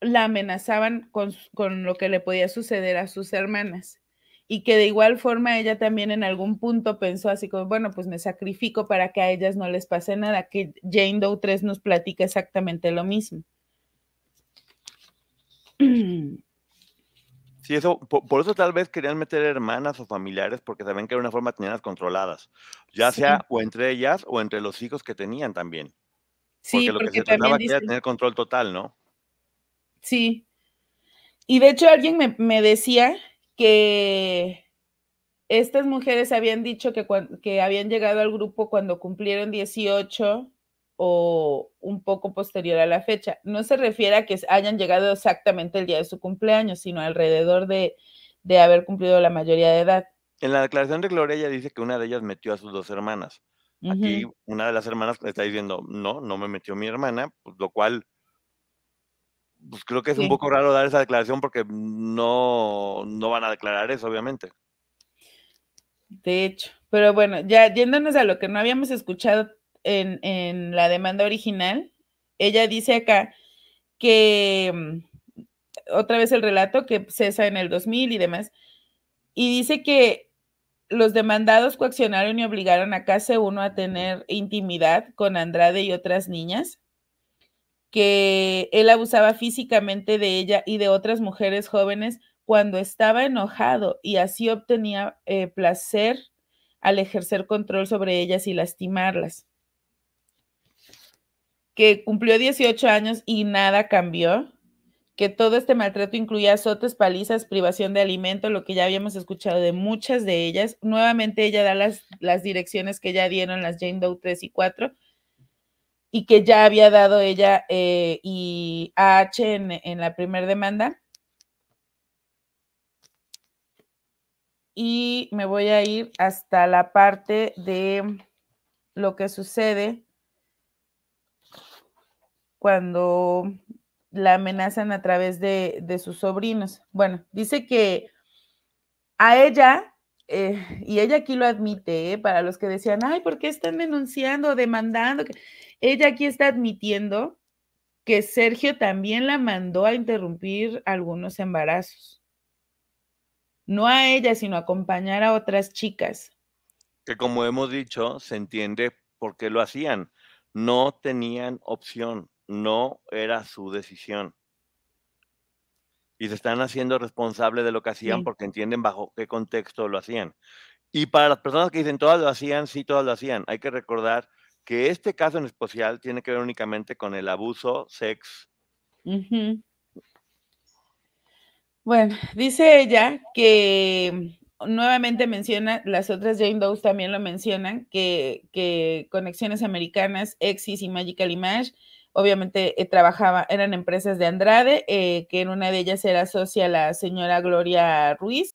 la amenazaban con, lo que le podía suceder a sus hermanas y que de igual forma ella también en algún punto pensó así como, bueno, pues me sacrifico para que a ellas no les pase nada, que Jane Doe 3 nos platica exactamente lo mismo. Sí, eso, por, eso tal vez querían meter hermanas o familiares porque sabían que era una forma de tenerlas controladas, ya sea o entre ellas o entre los hijos que tenían también. Sí, porque lo que se trataba era tener control total, ¿no? Sí. Y de hecho alguien me, decía que estas mujeres habían dicho que, que habían llegado al grupo cuando cumplieron 18 o un poco posterior a la fecha. No se refiere a que hayan llegado exactamente el día de su cumpleaños, sino alrededor de, haber cumplido la mayoría de edad. En la declaración de Gloria ella dice que una de ellas metió a sus dos hermanas. Aquí una de las hermanas está diciendo, no, no me metió mi hermana, pues, lo cual pues creo que es un poco raro dar esa declaración porque no, no van a declarar eso, obviamente. De hecho, pero bueno, ya yéndonos a lo que no habíamos escuchado en, en la demanda original, ella dice acá que mm, otra vez el relato que cesa en el 2000 y demás, y dice que los demandados coaccionaron y obligaron a Case 1 a tener intimidad con Andrade y otras niñas que él abusaba físicamente de ella y de otras mujeres jóvenes cuando estaba enojado y así obtenía eh, placer al ejercer control sobre ellas y lastimarlas. Que cumplió 18 años y nada cambió, que todo este maltrato incluía azotes, palizas, privación de alimento, lo que ya habíamos escuchado de muchas de ellas. Nuevamente ella da las, las direcciones que ya dieron las Jane Doe 3 y 4 y que ya había dado ella eh, y AH en, en la primera demanda. Y me voy a ir hasta la parte de lo que sucede cuando la amenazan a través de, de sus sobrinos. Bueno, dice que a ella, eh, y ella aquí lo admite, eh, para los que decían, ay, ¿por qué están denunciando, demandando? Ella aquí está admitiendo que Sergio también la mandó a interrumpir algunos embarazos. No a ella, sino a acompañar a otras chicas. Que como hemos dicho, se entiende por qué lo hacían. No tenían opción, no era su decisión. Y se están haciendo responsables de lo que hacían porque entienden bajo qué contexto lo hacían. Y para las personas que dicen todas lo hacían, sí, todas lo hacían. Hay que recordar que este caso en especial tiene que ver únicamente con el abuso sex. Bueno, dice ella que nuevamente menciona, las otras Jane Doe también lo mencionan, que, Conexiones Americanas, Exis y Magical Image, obviamente eh, trabajaba, eran empresas de Andrade, eh, que en una de ellas era socia la señora Gloria Ruiz,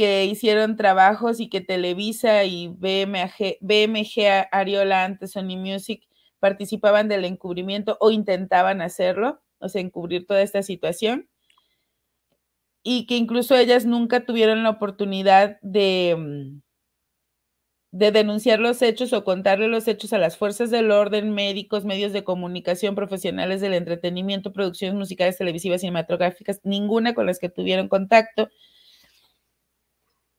Que hicieron trabajos y que Televisa y BMG, BMG Ariola antes Sony Music participaban del encubrimiento o intentaban hacerlo, o sea, encubrir toda esta situación. y que incluso ellas nunca tuvieron la oportunidad de, mm, de denunciar los hechos o contarle los hechos a las fuerzas del orden, médicos, medios de comunicación, profesionales del entretenimiento, producciones musicales, televisivas, cinematográficas, ninguna con las que tuvieron contacto.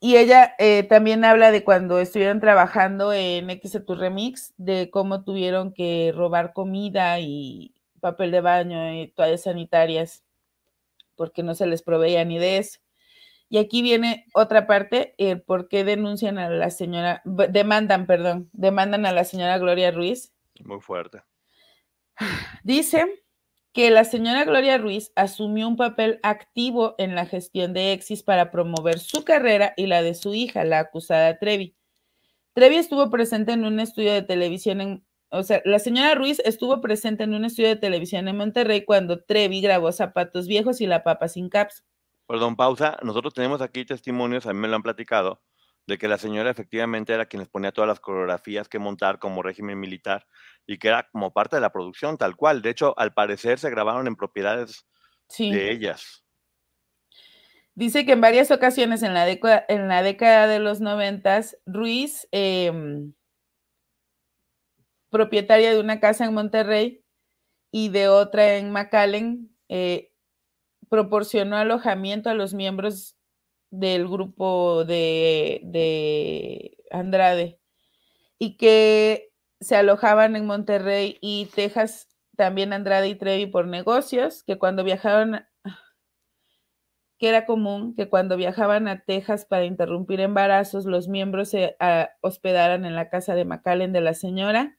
Y ella eh, también habla de cuando estuvieron trabajando en X Remix, de cómo tuvieron que robar comida y papel de baño y toallas sanitarias porque no se les proveía ni de eso. Y aquí viene otra parte, el por qué denuncian a la señora, demandan, perdón, demandan a la señora Gloria Ruiz. Muy fuerte. Dice que la señora Gloria Ruiz asumió un papel activo en la gestión de Exis para promover su carrera y la de su hija, la acusada Trevi. Trevi estuvo presente en un estudio de televisión en, o sea, la señora Ruiz estuvo presente en un estudio de televisión en Monterrey cuando Trevi grabó Zapatos Viejos y La Papa Sin Caps. Perdón, pausa. Nosotros tenemos aquí testimonios, a mí me lo han platicado, de que la señora efectivamente era quien les ponía todas las coreografías que montar como régimen militar y que era como parte de la producción, tal cual. De hecho, al parecer se grabaron en propiedades de ellas. Dice que en varias ocasiones en la, en la década de los noventas, Ruiz em, propietaria de una casa en Monterrey y de otra en McAllen, eh, proporcionó alojamiento a los miembros del grupo de, de Andrade y que se alojaban en Monterrey y Texas, también Andrade y Trevi por negocios, que cuando viajaban, que era común que cuando viajaban a Texas para interrumpir embarazos, los miembros se ah, hospedaran en la casa de McAllen de la señora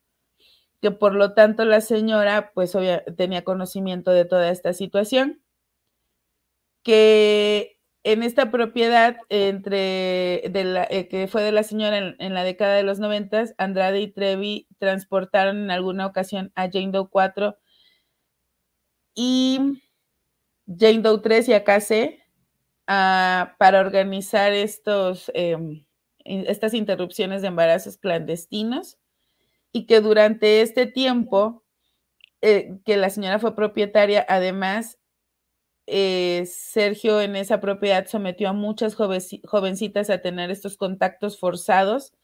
que por lo tanto la señora pues tenía conocimiento de toda esta situación, que en esta propiedad entre eh, que fue de la señora en, la década de los noventas, Andrade y Trevi transportaron en alguna ocasión a Jane Doe 4 y Jane Doe 3 y AKC ah, para organizar estos, em, estas interrupciones de embarazos clandestinos y que durante este tiempo eh, que la señora fue propietaria, además, eh, Sergio en esa propiedad sometió a muchas jovencitas a tener estos contactos forzados,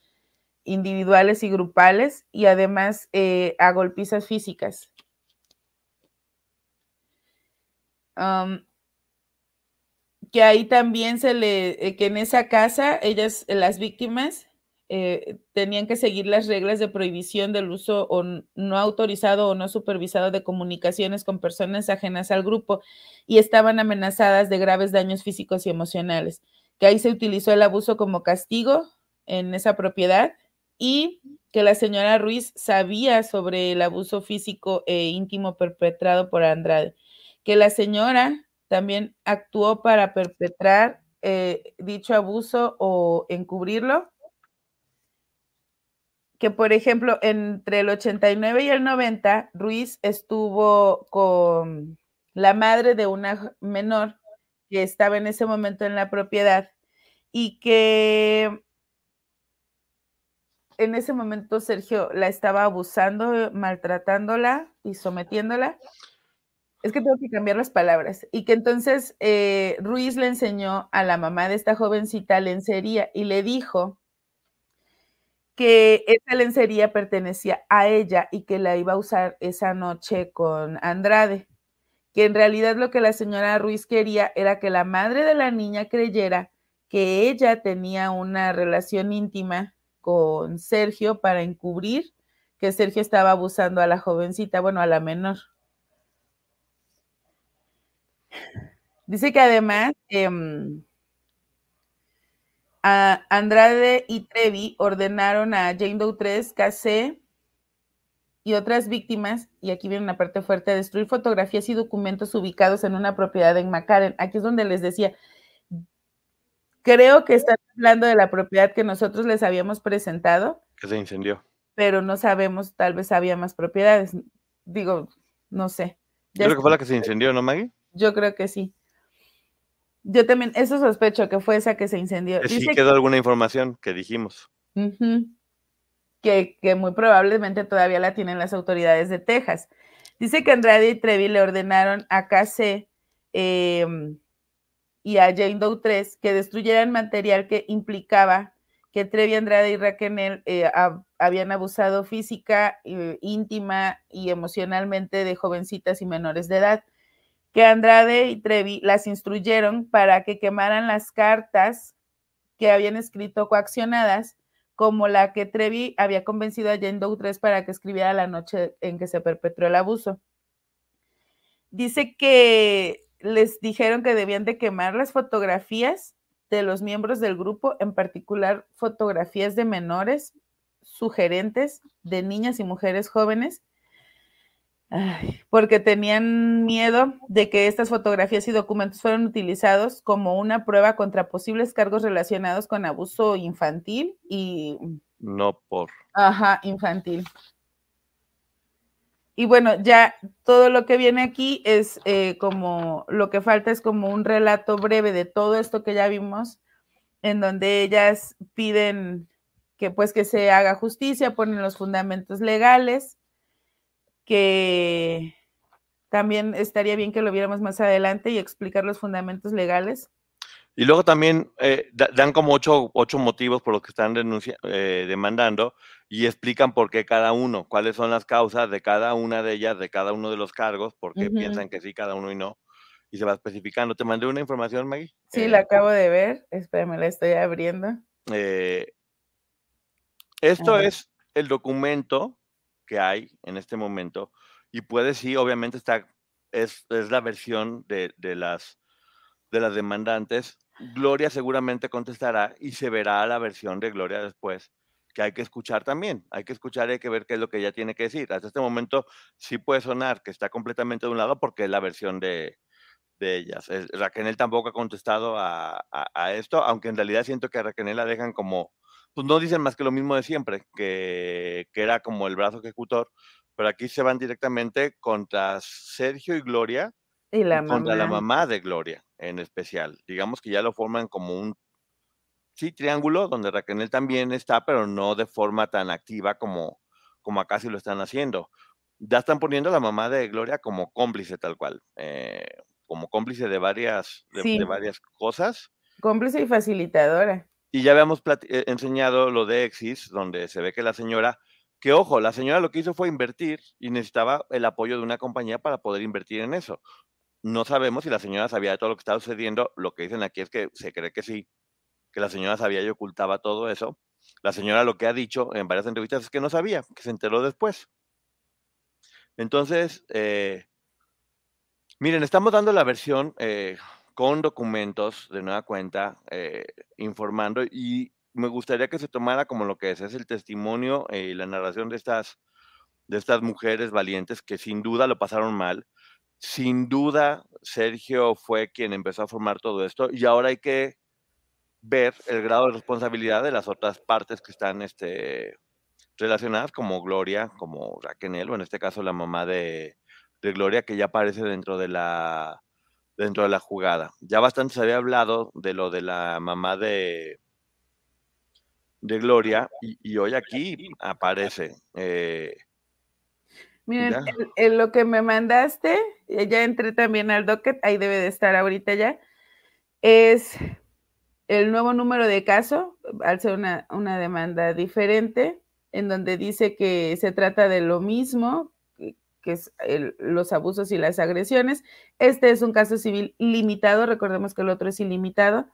individuales y grupales, y además eh, a golpizas físicas. que ahí también se le, que en esa casa, ellas, las víctimas, eh, tenían que seguir las reglas de prohibición del uso o no autorizado o no supervisado de comunicaciones con personas ajenas al grupo y estaban amenazadas de graves daños físicos y emocionales, que ahí se utilizó el abuso como castigo en esa propiedad y que la señora Ruiz sabía sobre el abuso físico e íntimo perpetrado por Andrade, que la señora también actuó para perpetrar eh, dicho abuso o encubrirlo que, por ejemplo, entre el 89 y el 90, Ruiz estuvo con la madre de una menor que estaba en ese momento en la propiedad y que en ese momento Sergio la estaba abusando, maltratándola y sometiéndola. Es que tengo que cambiar las palabras. Y que entonces eh, Ruiz le enseñó a la mamá de esta jovencita lencería y le dijo que esa lencería pertenecía a ella y que la iba a usar esa noche con Andrade, que en realidad lo que la señora Ruiz quería era que la madre de la niña creyera que ella tenía una relación íntima con Sergio para encubrir que Sergio estaba abusando a la jovencita, bueno, a la menor. Dice que además Andrade y Trevi ordenaron a Jane Doe 3, KC y otras víctimas, y aquí viene una parte fuerte, a destruir fotografías y documentos ubicados en una propiedad en McAllen. Aquí es donde les decía, creo que están hablando de la propiedad que nosotros les habíamos presentado. Que se incendió. Pero no sabemos, tal vez había más propiedades. Digo, no sé. Yo creo que fue la que se incendió, ¿no, Maggie? Yo creo que sí. Yo también, eso sospecho que fue esa que se incendió. Sí quedó alguna información que dijimos. que, que, muy probablemente todavía la tienen las autoridades de Texas. Dice que Andrade y Trevi le ordenaron a KC em, y a Jane Doe 3 que destruyeran material que implicaba que Trevi Andrade y Raquel eh, habían abusado física, eh, íntima y emocionalmente de jovencitas y menores de edad, que Andrade y Trevi las instruyeron para que quemaran las cartas que habían escrito coaccionadas, como la que Trevi había convencido a Jane Doe 3 para que escribiera la noche en que se perpetró el abuso. Dice que les dijeron que debían de quemar las fotografías de los miembros del grupo, en particular fotografías de menores, sugerentes, de niñas y mujeres jóvenes, porque tenían miedo de que estas fotografías y documentos fueran utilizados como una prueba contra posibles cargos relacionados con abuso infantil y... No por. Ajá, infantil. Y bueno, ya todo lo que viene aquí es eh, como, lo que falta es como un relato breve de todo esto que ya vimos, en donde ellas piden que pues que se haga justicia, ponen los fundamentos legales, que también estaría bien que lo viéramos más adelante y explicar los fundamentos legales. Y luego también eh, dan como ocho, ocho, motivos por los que están eh, demandando y explican por qué cada uno, cuáles son las causas de cada una de ellas, de cada uno de los cargos, por qué piensan que sí, cada uno y no. Y se va especificando. ¿Te mandé una información, Maggie? Sí, la eh, acabo de ver. Espérame, la estoy abriendo. esto es el documento que hay en este momento y puede sí, obviamente está, es, es la versión de, de, las, de las demandantes Gloria seguramente contestará y se verá la versión de Gloria después, que hay que escuchar también. Hay que escuchar y hay que ver qué es lo que ella tiene que decir. Hasta este momento sí puede sonar que está completamente de un lado porque es la versión de, ellas. Raquel tampoco ha contestado a, esto, aunque en realidad siento que a Raquel la dejan como, pues no dicen más que lo mismo de siempre, que, que era como el brazo ejecutor, pero aquí se van directamente contra Sergio y Gloria y la contra la mamá de Gloria en especial. Digamos que ya lo forman como un sí, triángulo donde Raquel también está, pero no de forma tan activa como, como acá sí lo están haciendo. Ya están poniendo a la mamá de Gloria como cómplice tal cual, eh, como cómplice de varias, de, varias cosas. Cómplice y facilitadora. Y ya habíamos eh, enseñado lo de Exis, donde se ve que la señora, que ojo, la señora lo que hizo fue invertir y necesitaba el apoyo de una compañía para poder invertir en eso. No sabemos si la señora sabía de todo lo que estaba sucediendo. Lo que dicen aquí es que se cree que sí, que la señora sabía y ocultaba todo eso. La señora lo que ha dicho en varias entrevistas es que no sabía, que se enteró después. Entonces, eh, miren, estamos dando la versión eh, con documentos de nueva cuenta, eh, informando y me gustaría que se tomara como lo que es, el testimonio y la narración de estas, de estas mujeres valientes que sin duda lo pasaron mal, sin duda, Sergio fue quien empezó a formar todo esto y ahora hay que ver el grado de responsabilidad de las otras partes que están este, relacionadas, como Gloria, como Raquel, o en este caso la mamá de, Gloria, que ya aparece dentro de la dentro de la jugada. Ya bastante se había hablado de lo de la mamá de, de Gloria y, hoy aquí aparece. Eh, Miren, en, lo que me mandaste, ya entré también al docket, ahí debe de estar ahorita ya, es el nuevo número de caso, al ser una, demanda diferente, en donde dice que se trata de lo mismo, que es los abusos y las agresiones. Este es un caso civil limitado, recordemos que el otro es ilimitado,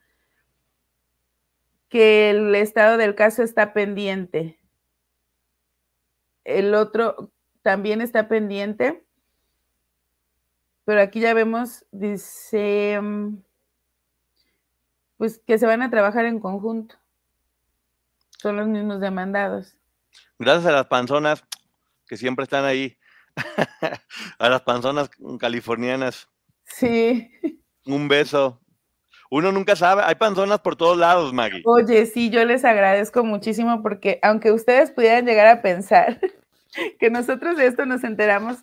que el estado del caso está pendiente. El otro, también está pendiente. Pero aquí ya vemos, dice, mm, pues que se van a trabajar en conjunto. Son los mismos demandados. Gracias a las panzonas que siempre están ahí. a las panzonas californianas. Sí. Un beso. Uno nunca sabe, hay panzonas por todos lados, Maggie. Oye, sí, yo les agradezco muchísimo porque aunque ustedes pudieran llegar a pensar que nosotros de esto nos enteramos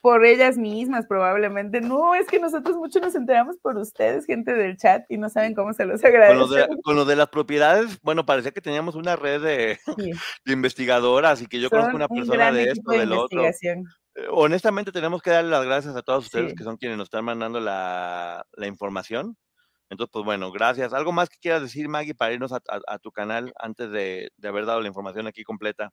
por ellas mismas probablemente. No, es que nosotros mucho nos enteramos por ustedes, gente del chat, y no saben cómo se los agradezco. Con lo de, las propiedades, bueno, parecía que teníamos una red de, investigadoras y que yo conozco una persona de esto, del otro. Eh, honestamente, tenemos que darle las gracias a todos ustedes que son quienes nos están mandando la, información. Entonces, pues bueno, gracias. ¿Algo más que quieras decir, Maggie, para irnos a, tu canal antes de, haber dado la información aquí completa?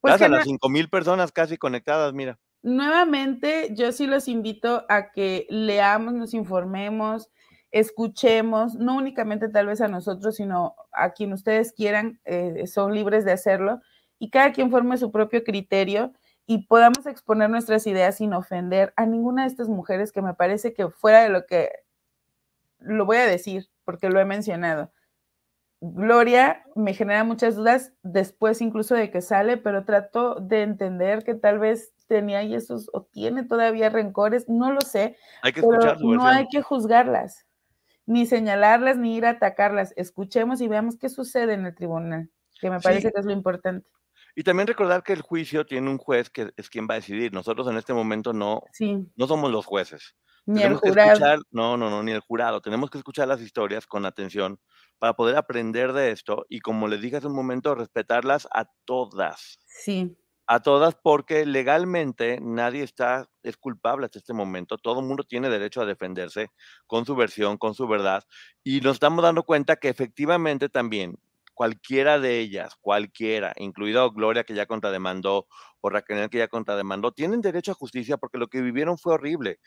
Pues gracias a las cinco mil personas casi conectadas, mira. Nuevamente, yo sí los invito a que leamos, nos informemos, escuchemos, no únicamente tal vez a nosotros, sino a quien ustedes quieran, eh, son libres de hacerlo, y cada quien forme su propio criterio y podamos exponer nuestras ideas sin ofender a ninguna de estas mujeres que me parece que fuera de lo que lo voy a decir, porque lo he mencionado. Gloria me genera muchas dudas después incluso de que sale, pero trato de entender que tal vez tenía y esos o tiene todavía rencores, no lo sé. Hay que pero no hay que juzgarlas, ni señalarlas, ni ir a atacarlas. Escuchemos y veamos qué sucede en el tribunal, que me parece que es lo importante. Y también recordar que el juicio tiene un juez que es quien va a decidir. Nosotros en este momento no, no somos los jueces. Ni el jurado. no, no, no, ni el jurado. Tenemos que escuchar las historias con atención para poder aprender de esto y, como les dije hace un momento, respetarlas a todas. Sí. A todas porque legalmente nadie está, es culpable hasta este momento. Todo el mundo tiene derecho a defenderse con su versión, con su verdad. Y nos estamos dando cuenta que efectivamente también cualquiera de ellas, cualquiera, incluido Gloria que ya contrademandó o Raquel que ya contrademandó, tienen derecho a justicia porque lo que vivieron fue horrible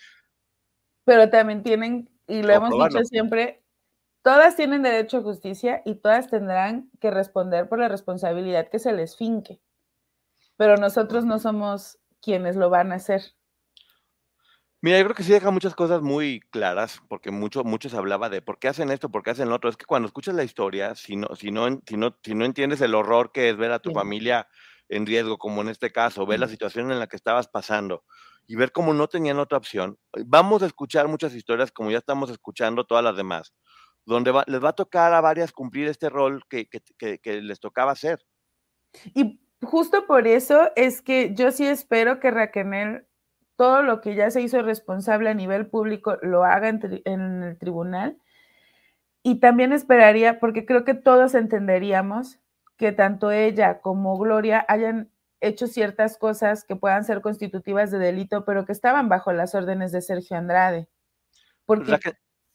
pero también tienen, y lo hemos dicho siempre, todas tienen derecho a justicia y todas tendrán que responder por la responsabilidad que se les finque. Pero nosotros no somos quienes lo van a hacer. Mira, yo creo que sí deja muchas cosas muy claras, porque mucho, mucho se hablaba de por qué hacen esto, por qué hacen lo otro. Es que cuando escuchas la historia, si no, si no, si no, si no entiendes el horror que es ver a tu familia en riesgo, como en este caso, ver la situación en la que estabas pasando, y ver cómo no tenían otra opción. Vamos a escuchar muchas historias, como ya estamos escuchando todas las demás, donde les va a tocar a varias cumplir este rol que, les tocaba hacer. Y justo por eso es que yo sí espero que Raquel todo lo que ya se hizo responsable a nivel público lo haga en, el tribunal. Y también esperaría, porque creo que todos entenderíamos que tanto ella como Gloria hayan hecho ciertas cosas que puedan ser constitutivas de delito, pero que estaban bajo las órdenes de Sergio Andrade. Porque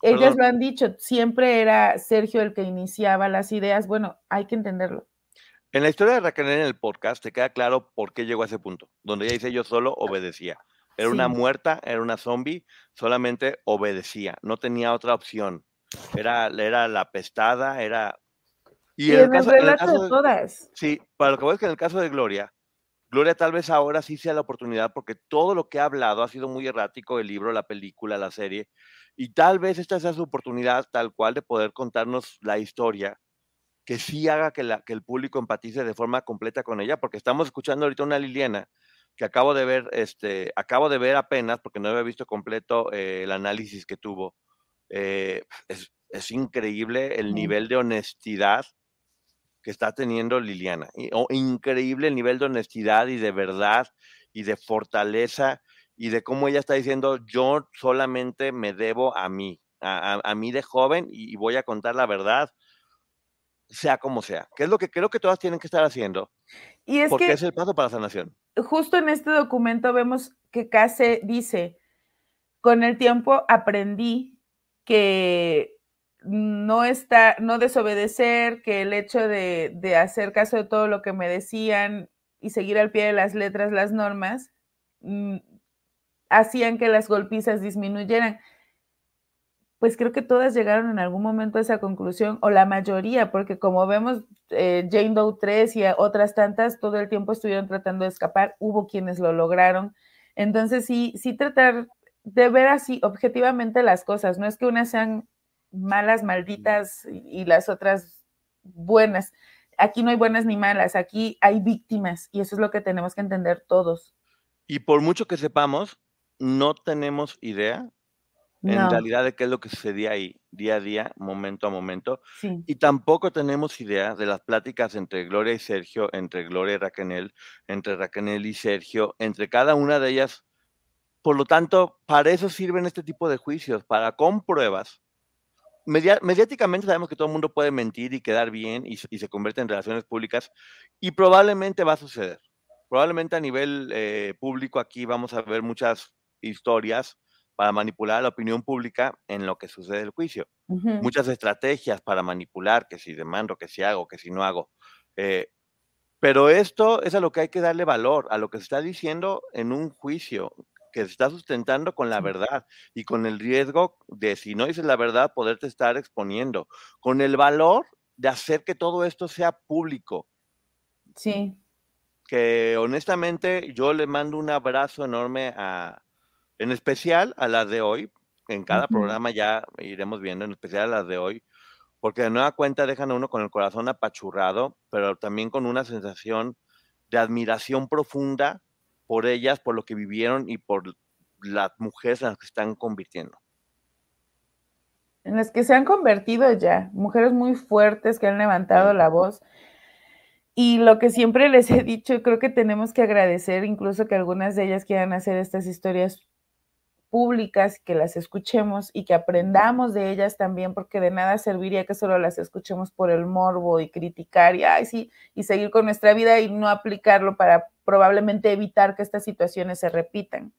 ellas lo han dicho, siempre era Sergio el que iniciaba las ideas. Bueno, hay que entenderlo. En la historia de Raquel en el podcast te queda claro por qué llegó a ese punto, donde ella dice yo solo obedecía. Era una muerta, era una zombie, solamente obedecía, no tenía otra opción. Era, era la pestada, era... Y, en, el caso, de, todas. Sí, para lo que voy es que en el caso de Gloria, Gloria tal vez ahora sí sea la oportunidad porque todo lo que ha hablado ha sido muy errático, el libro, la película, la serie, y tal vez esta sea su oportunidad tal cual de poder contarnos la historia que sí haga que, la, que el público empatice de forma completa con ella, porque estamos escuchando ahorita una Liliana que acabo de ver, este, acabo de ver apenas, porque no había visto completo eh, el análisis que tuvo. Eh, es, es, increíble el nivel de honestidad que está teniendo Liliana. increíble el nivel de honestidad y de verdad y de fortaleza y de cómo ella está diciendo, yo solamente me debo a mí, a, mí de joven y, voy a contar la verdad, sea como sea, que es lo que creo que todas tienen que estar haciendo. Y es porque es el paso para la sanación. Justo en este documento vemos que Case dice, con el tiempo aprendí que no está, no desobedecer, que el hecho de, hacer caso de todo lo que me decían y seguir al pie de las letras las normas, mm, hacían que las golpizas disminuyeran. Pues creo que todas llegaron en algún momento a esa conclusión, o la mayoría, porque como vemos, eh, Jane Doe 3 y otras tantas, todo el tiempo estuvieron tratando de escapar, hubo quienes lo lograron. Entonces, sí, sí tratar de ver así objetivamente las cosas, no es que unas sean malas, malditas y las otras buenas. Aquí no hay buenas ni malas, aquí hay víctimas y eso es lo que tenemos que entender todos. Y por mucho que sepamos, no tenemos idea en realidad de qué es lo que sucedía ahí día a día, momento a momento. Y tampoco tenemos idea de las pláticas entre Gloria y Sergio, entre Gloria y Raquel, entre Raquel y Sergio, entre cada una de ellas. Por lo tanto, para eso sirven este tipo de juicios, para con pruebas mediáticamente sabemos que todo el mundo puede mentir y quedar bien y, se convierte en relaciones públicas y probablemente va a suceder. Probablemente a nivel eh, público aquí vamos a ver muchas historias para manipular a la opinión pública en lo que sucede el juicio. Muchas estrategias para manipular, que si demando, que si hago, que si no hago. Eh, pero esto es a lo que hay que darle valor, a lo que se está diciendo en un juicio, que se está sustentando con la verdad y con el riesgo de, si no dices la verdad, poderte estar exponiendo, con el valor de hacer que todo esto sea público. Sí. Que honestamente yo le mando un abrazo enorme a, en especial a las de hoy, en cada programa ya iremos viendo, en especial a las de hoy, porque de nueva cuenta dejan a uno con el corazón apachurrado, pero también con una sensación de admiración profunda por ellas, por lo que vivieron y por las mujeres en las que están convirtiendo. En las que se han convertido ya, mujeres muy fuertes que han levantado la voz. Y lo que siempre les he dicho, creo que tenemos que agradecer incluso que algunas de ellas quieran hacer estas historias públicas, que las escuchemos y que aprendamos de ellas también, porque de nada serviría que solo las escuchemos por el morbo y criticar y, ay, sí, y seguir con nuestra vida y no aplicarlo para probablemente evitar que estas situaciones se repitan.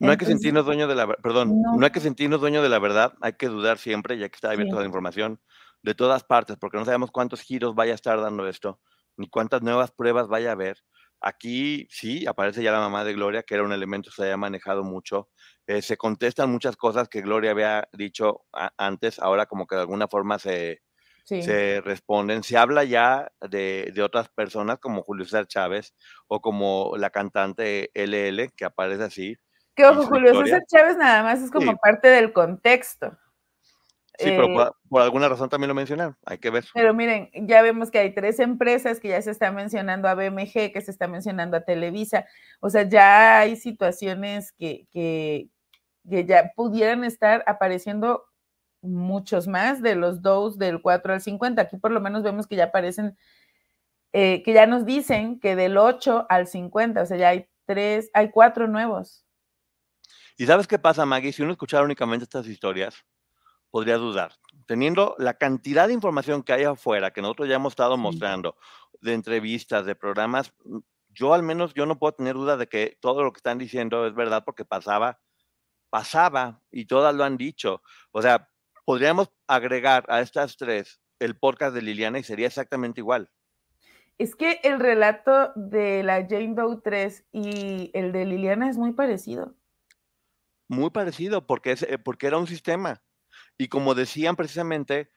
No hay que sentirnos dueños de la perdón, no. hay que sentirnos dueños de la verdad, hay que dudar siempre, ya que está abierta la información de todas partes, porque no sabemos cuántos giros vaya a estar dando esto, ni cuántas nuevas pruebas vaya a haber. Aquí sí aparece ya la mamá de Gloria, que era un elemento que se había manejado mucho. Eh, se contestan muchas cosas que Gloria había dicho antes, ahora como que de alguna forma se, se responden. Se habla ya de, de, otras personas como Julio César Chávez o como la cantante LL, que aparece así. Que ojo, Julio César Chávez nada más es como parte del contexto. Sí, pero eh, por, alguna razón también lo mencionaron, hay que ver. Pero miren, ya vemos que hay tres empresas que ya se está mencionando a BMG, que se está mencionando a Televisa, o sea, ya hay situaciones que, que, que ya pudieran estar apareciendo muchos más de los dos del 4 al 50. Aquí por lo menos vemos que ya aparecen, eh, que ya nos dicen que del 8 al 50, o sea, ya hay tres, hay cuatro nuevos. ¿Y sabes qué pasa, Maggie? Si uno escuchara únicamente estas historias, podría dudar. Teniendo la cantidad de información que hay afuera, que nosotros ya hemos estado mostrando, de entrevistas, de programas, mm, yo al menos yo no puedo tener duda de que todo lo que están diciendo es verdad porque pasaba, pasaba y todas lo han dicho. O sea, podríamos agregar a estas tres el podcast de Liliana y sería exactamente igual. Es que el relato de la Jane Doe 3 y el de Liliana es muy parecido. Muy parecido, porque, es, eh, porque era un sistema. Y como decían precisamente,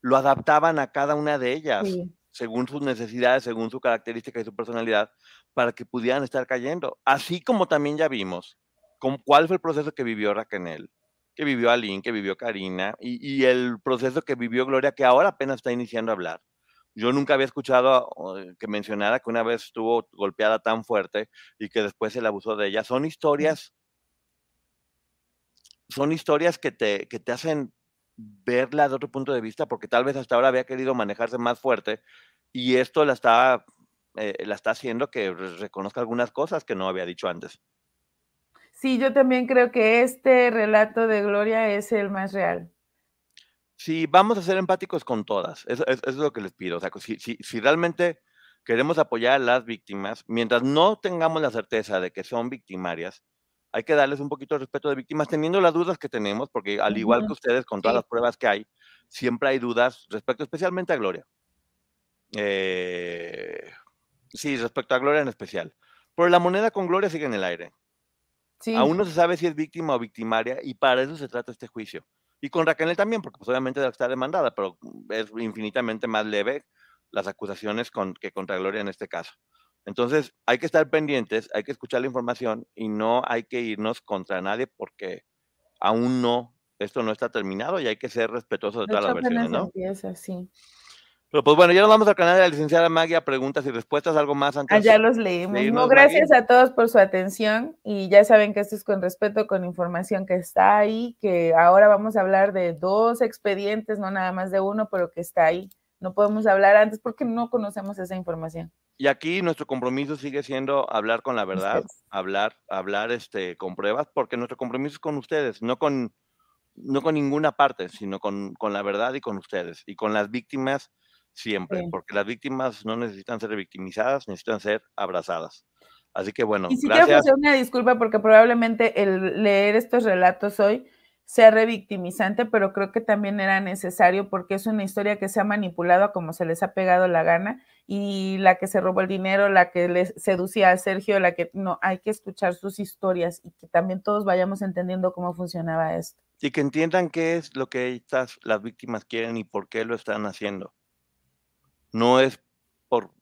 lo adaptaban a cada una de ellas, según sus necesidades, según su característica y su personalidad, para que pudieran estar cayendo. Así como también ya vimos cuál fue el proceso que vivió Raquel, que vivió Aline, que vivió Karina, y, el proceso que vivió Gloria, que ahora apenas está iniciando a hablar. Yo nunca había escuchado que mencionara que una vez estuvo golpeada tan fuerte y que después se le abusó de ella. Son historias, son historias que te, que te hacen verla de otro punto de vista, porque tal vez hasta ahora había querido manejarse más fuerte y esto la está, eh, la está haciendo que reconozca algunas cosas que no había dicho antes. Sí, yo también creo que este relato de Gloria es el más real. Sí, vamos a ser empáticos con todas. Eso, es lo que les pido. O sea, si, si, realmente queremos apoyar a las víctimas, mientras no tengamos la certeza de que son victimarias, hay que darles un poquito de respeto de víctimas, teniendo las dudas que tenemos, porque al igual que ustedes, con todas las pruebas que hay, siempre hay dudas respecto especialmente a Gloria. Eh, sí, respecto a Gloria en especial. Pero la moneda con Gloria sigue en el aire. Aún no se sabe si es víctima o victimaria y para eso se trata este juicio. Y con Raquel también, porque pues, obviamente está demandada, pero es infinitamente más leve las acusaciones con, que contra Gloria en este caso. Entonces, hay que estar pendientes, hay que escuchar la información y no hay que irnos contra nadie porque aún no, esto no está terminado y hay que ser respetuosos de, todas las versiones, ¿no? Empieza, sí. Pero pues bueno, ya nos vamos al canal de la licenciada Magia, preguntas y respuestas, algo más antes. Ah, ya los leímos. gracias a todos por su atención y ya saben que esto es con respeto, con información que está ahí, que ahora vamos a hablar de dos expedientes, no nada más de uno, pero que está ahí. No podemos hablar antes porque no conocemos esa información. Y aquí nuestro compromiso sigue siendo hablar con la verdad, hablar, hablar este, con pruebas, porque nuestro compromiso es con ustedes, no con, no con ninguna parte, sino con, con la verdad y con ustedes y con las víctimas siempre, porque las víctimas no necesitan ser victimizadas, necesitan ser abrazadas. Así que bueno, y si quiero hacer una disculpa porque probablemente el leer estos relatos hoy sea revictimizante, pero creo que también era necesario porque es una historia que se ha manipulado a como se les ha pegado la gana y la que se robó el dinero, la que les seducía a Sergio, la que no, hay que escuchar sus historias y que también todos vayamos entendiendo cómo funcionaba esto. Y que entiendan qué es lo que estas, las víctimas quieren y por qué lo están haciendo. No es por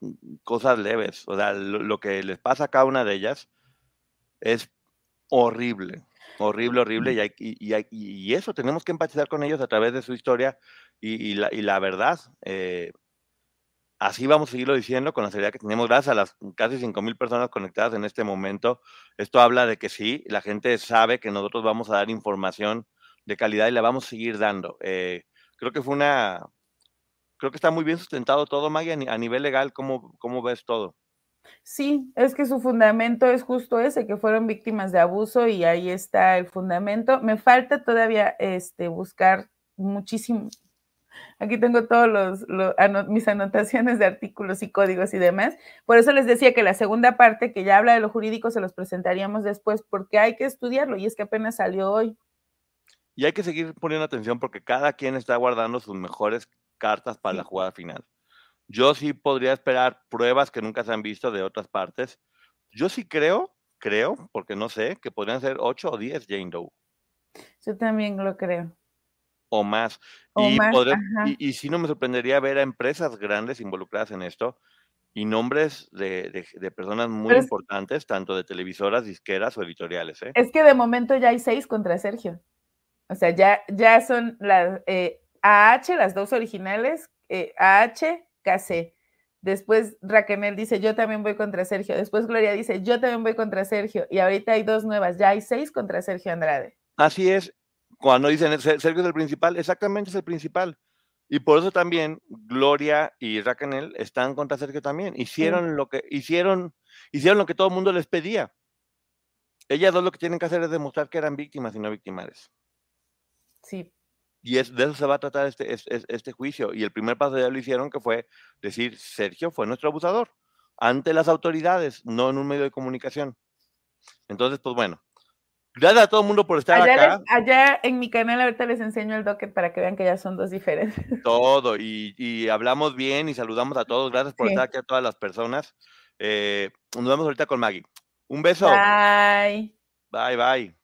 cosas leves, o sea, lo que les pasa a cada una de ellas es horrible Horrible, horrible, y, y, eso, tenemos que empatizar con ellos a través de su historia y, la, la, verdad. Eh, así vamos a seguirlo diciendo con la seriedad que tenemos, gracias a las casi 5.000 personas conectadas en este momento. Esto habla de que sí, la gente sabe que nosotros vamos a dar información de calidad y la vamos a seguir dando. Eh, creo que fue una, creo que está muy bien sustentado todo, Maggie, a nivel legal, ¿cómo, cómo ves todo? Sí, es que su fundamento es justo ese, que fueron víctimas de abuso y ahí está el fundamento. Me falta todavía este, buscar muchísimo. Aquí tengo todos los, mis anotaciones de artículos y códigos y demás. Por eso les decía que la segunda parte, que ya habla de lo jurídico, se los presentaríamos después, porque hay que estudiarlo y es que apenas salió hoy. Y hay que seguir poniendo atención porque cada quien está guardando sus mejores cartas para la jugada final. Yo sí podría esperar pruebas que nunca se han visto de otras partes. Yo sí creo, creo, porque no sé, que podrían ser 8 o 10 Jane Doe. Yo también lo creo. O más. y, y, sí no me sorprendería ver a empresas grandes involucradas en esto y nombres de, personas muy importantes, tanto de televisoras, disqueras o editoriales. ¿eh? Es que de momento ya hay seis contra Sergio. O sea, ya, ya son las eh, AH, las dos originales, eh, AH, Después Raquel dice, yo también voy contra Sergio. Después Gloria dice, yo también voy contra Sergio. Y ahorita hay dos nuevas, ya hay seis contra Sergio Andrade. Así es. Cuando dicen Sergio es el principal, exactamente es el principal. Y por eso también Gloria y Raquel están contra Sergio también. Hicieron lo que hicieron, hicieron lo que todo el mundo les pedía. Ellas dos lo que tienen que hacer es demostrar que eran víctimas y no victimales. Sí, y es, de eso se va a tratar este, este, juicio. Y el primer paso ya lo hicieron, que fue decir, Sergio fue nuestro abusador ante las autoridades, no en un medio de comunicación. Entonces, pues bueno, gracias a todo el mundo por estar acá. allá en mi canal ahorita les enseño el docket para que vean que ya son dos diferentes. Todo, y, hablamos bien y saludamos a todos. Gracias por estar aquí a todas las personas. Eh, nos vemos ahorita con Maggie. Un beso. Bye. Bye, bye.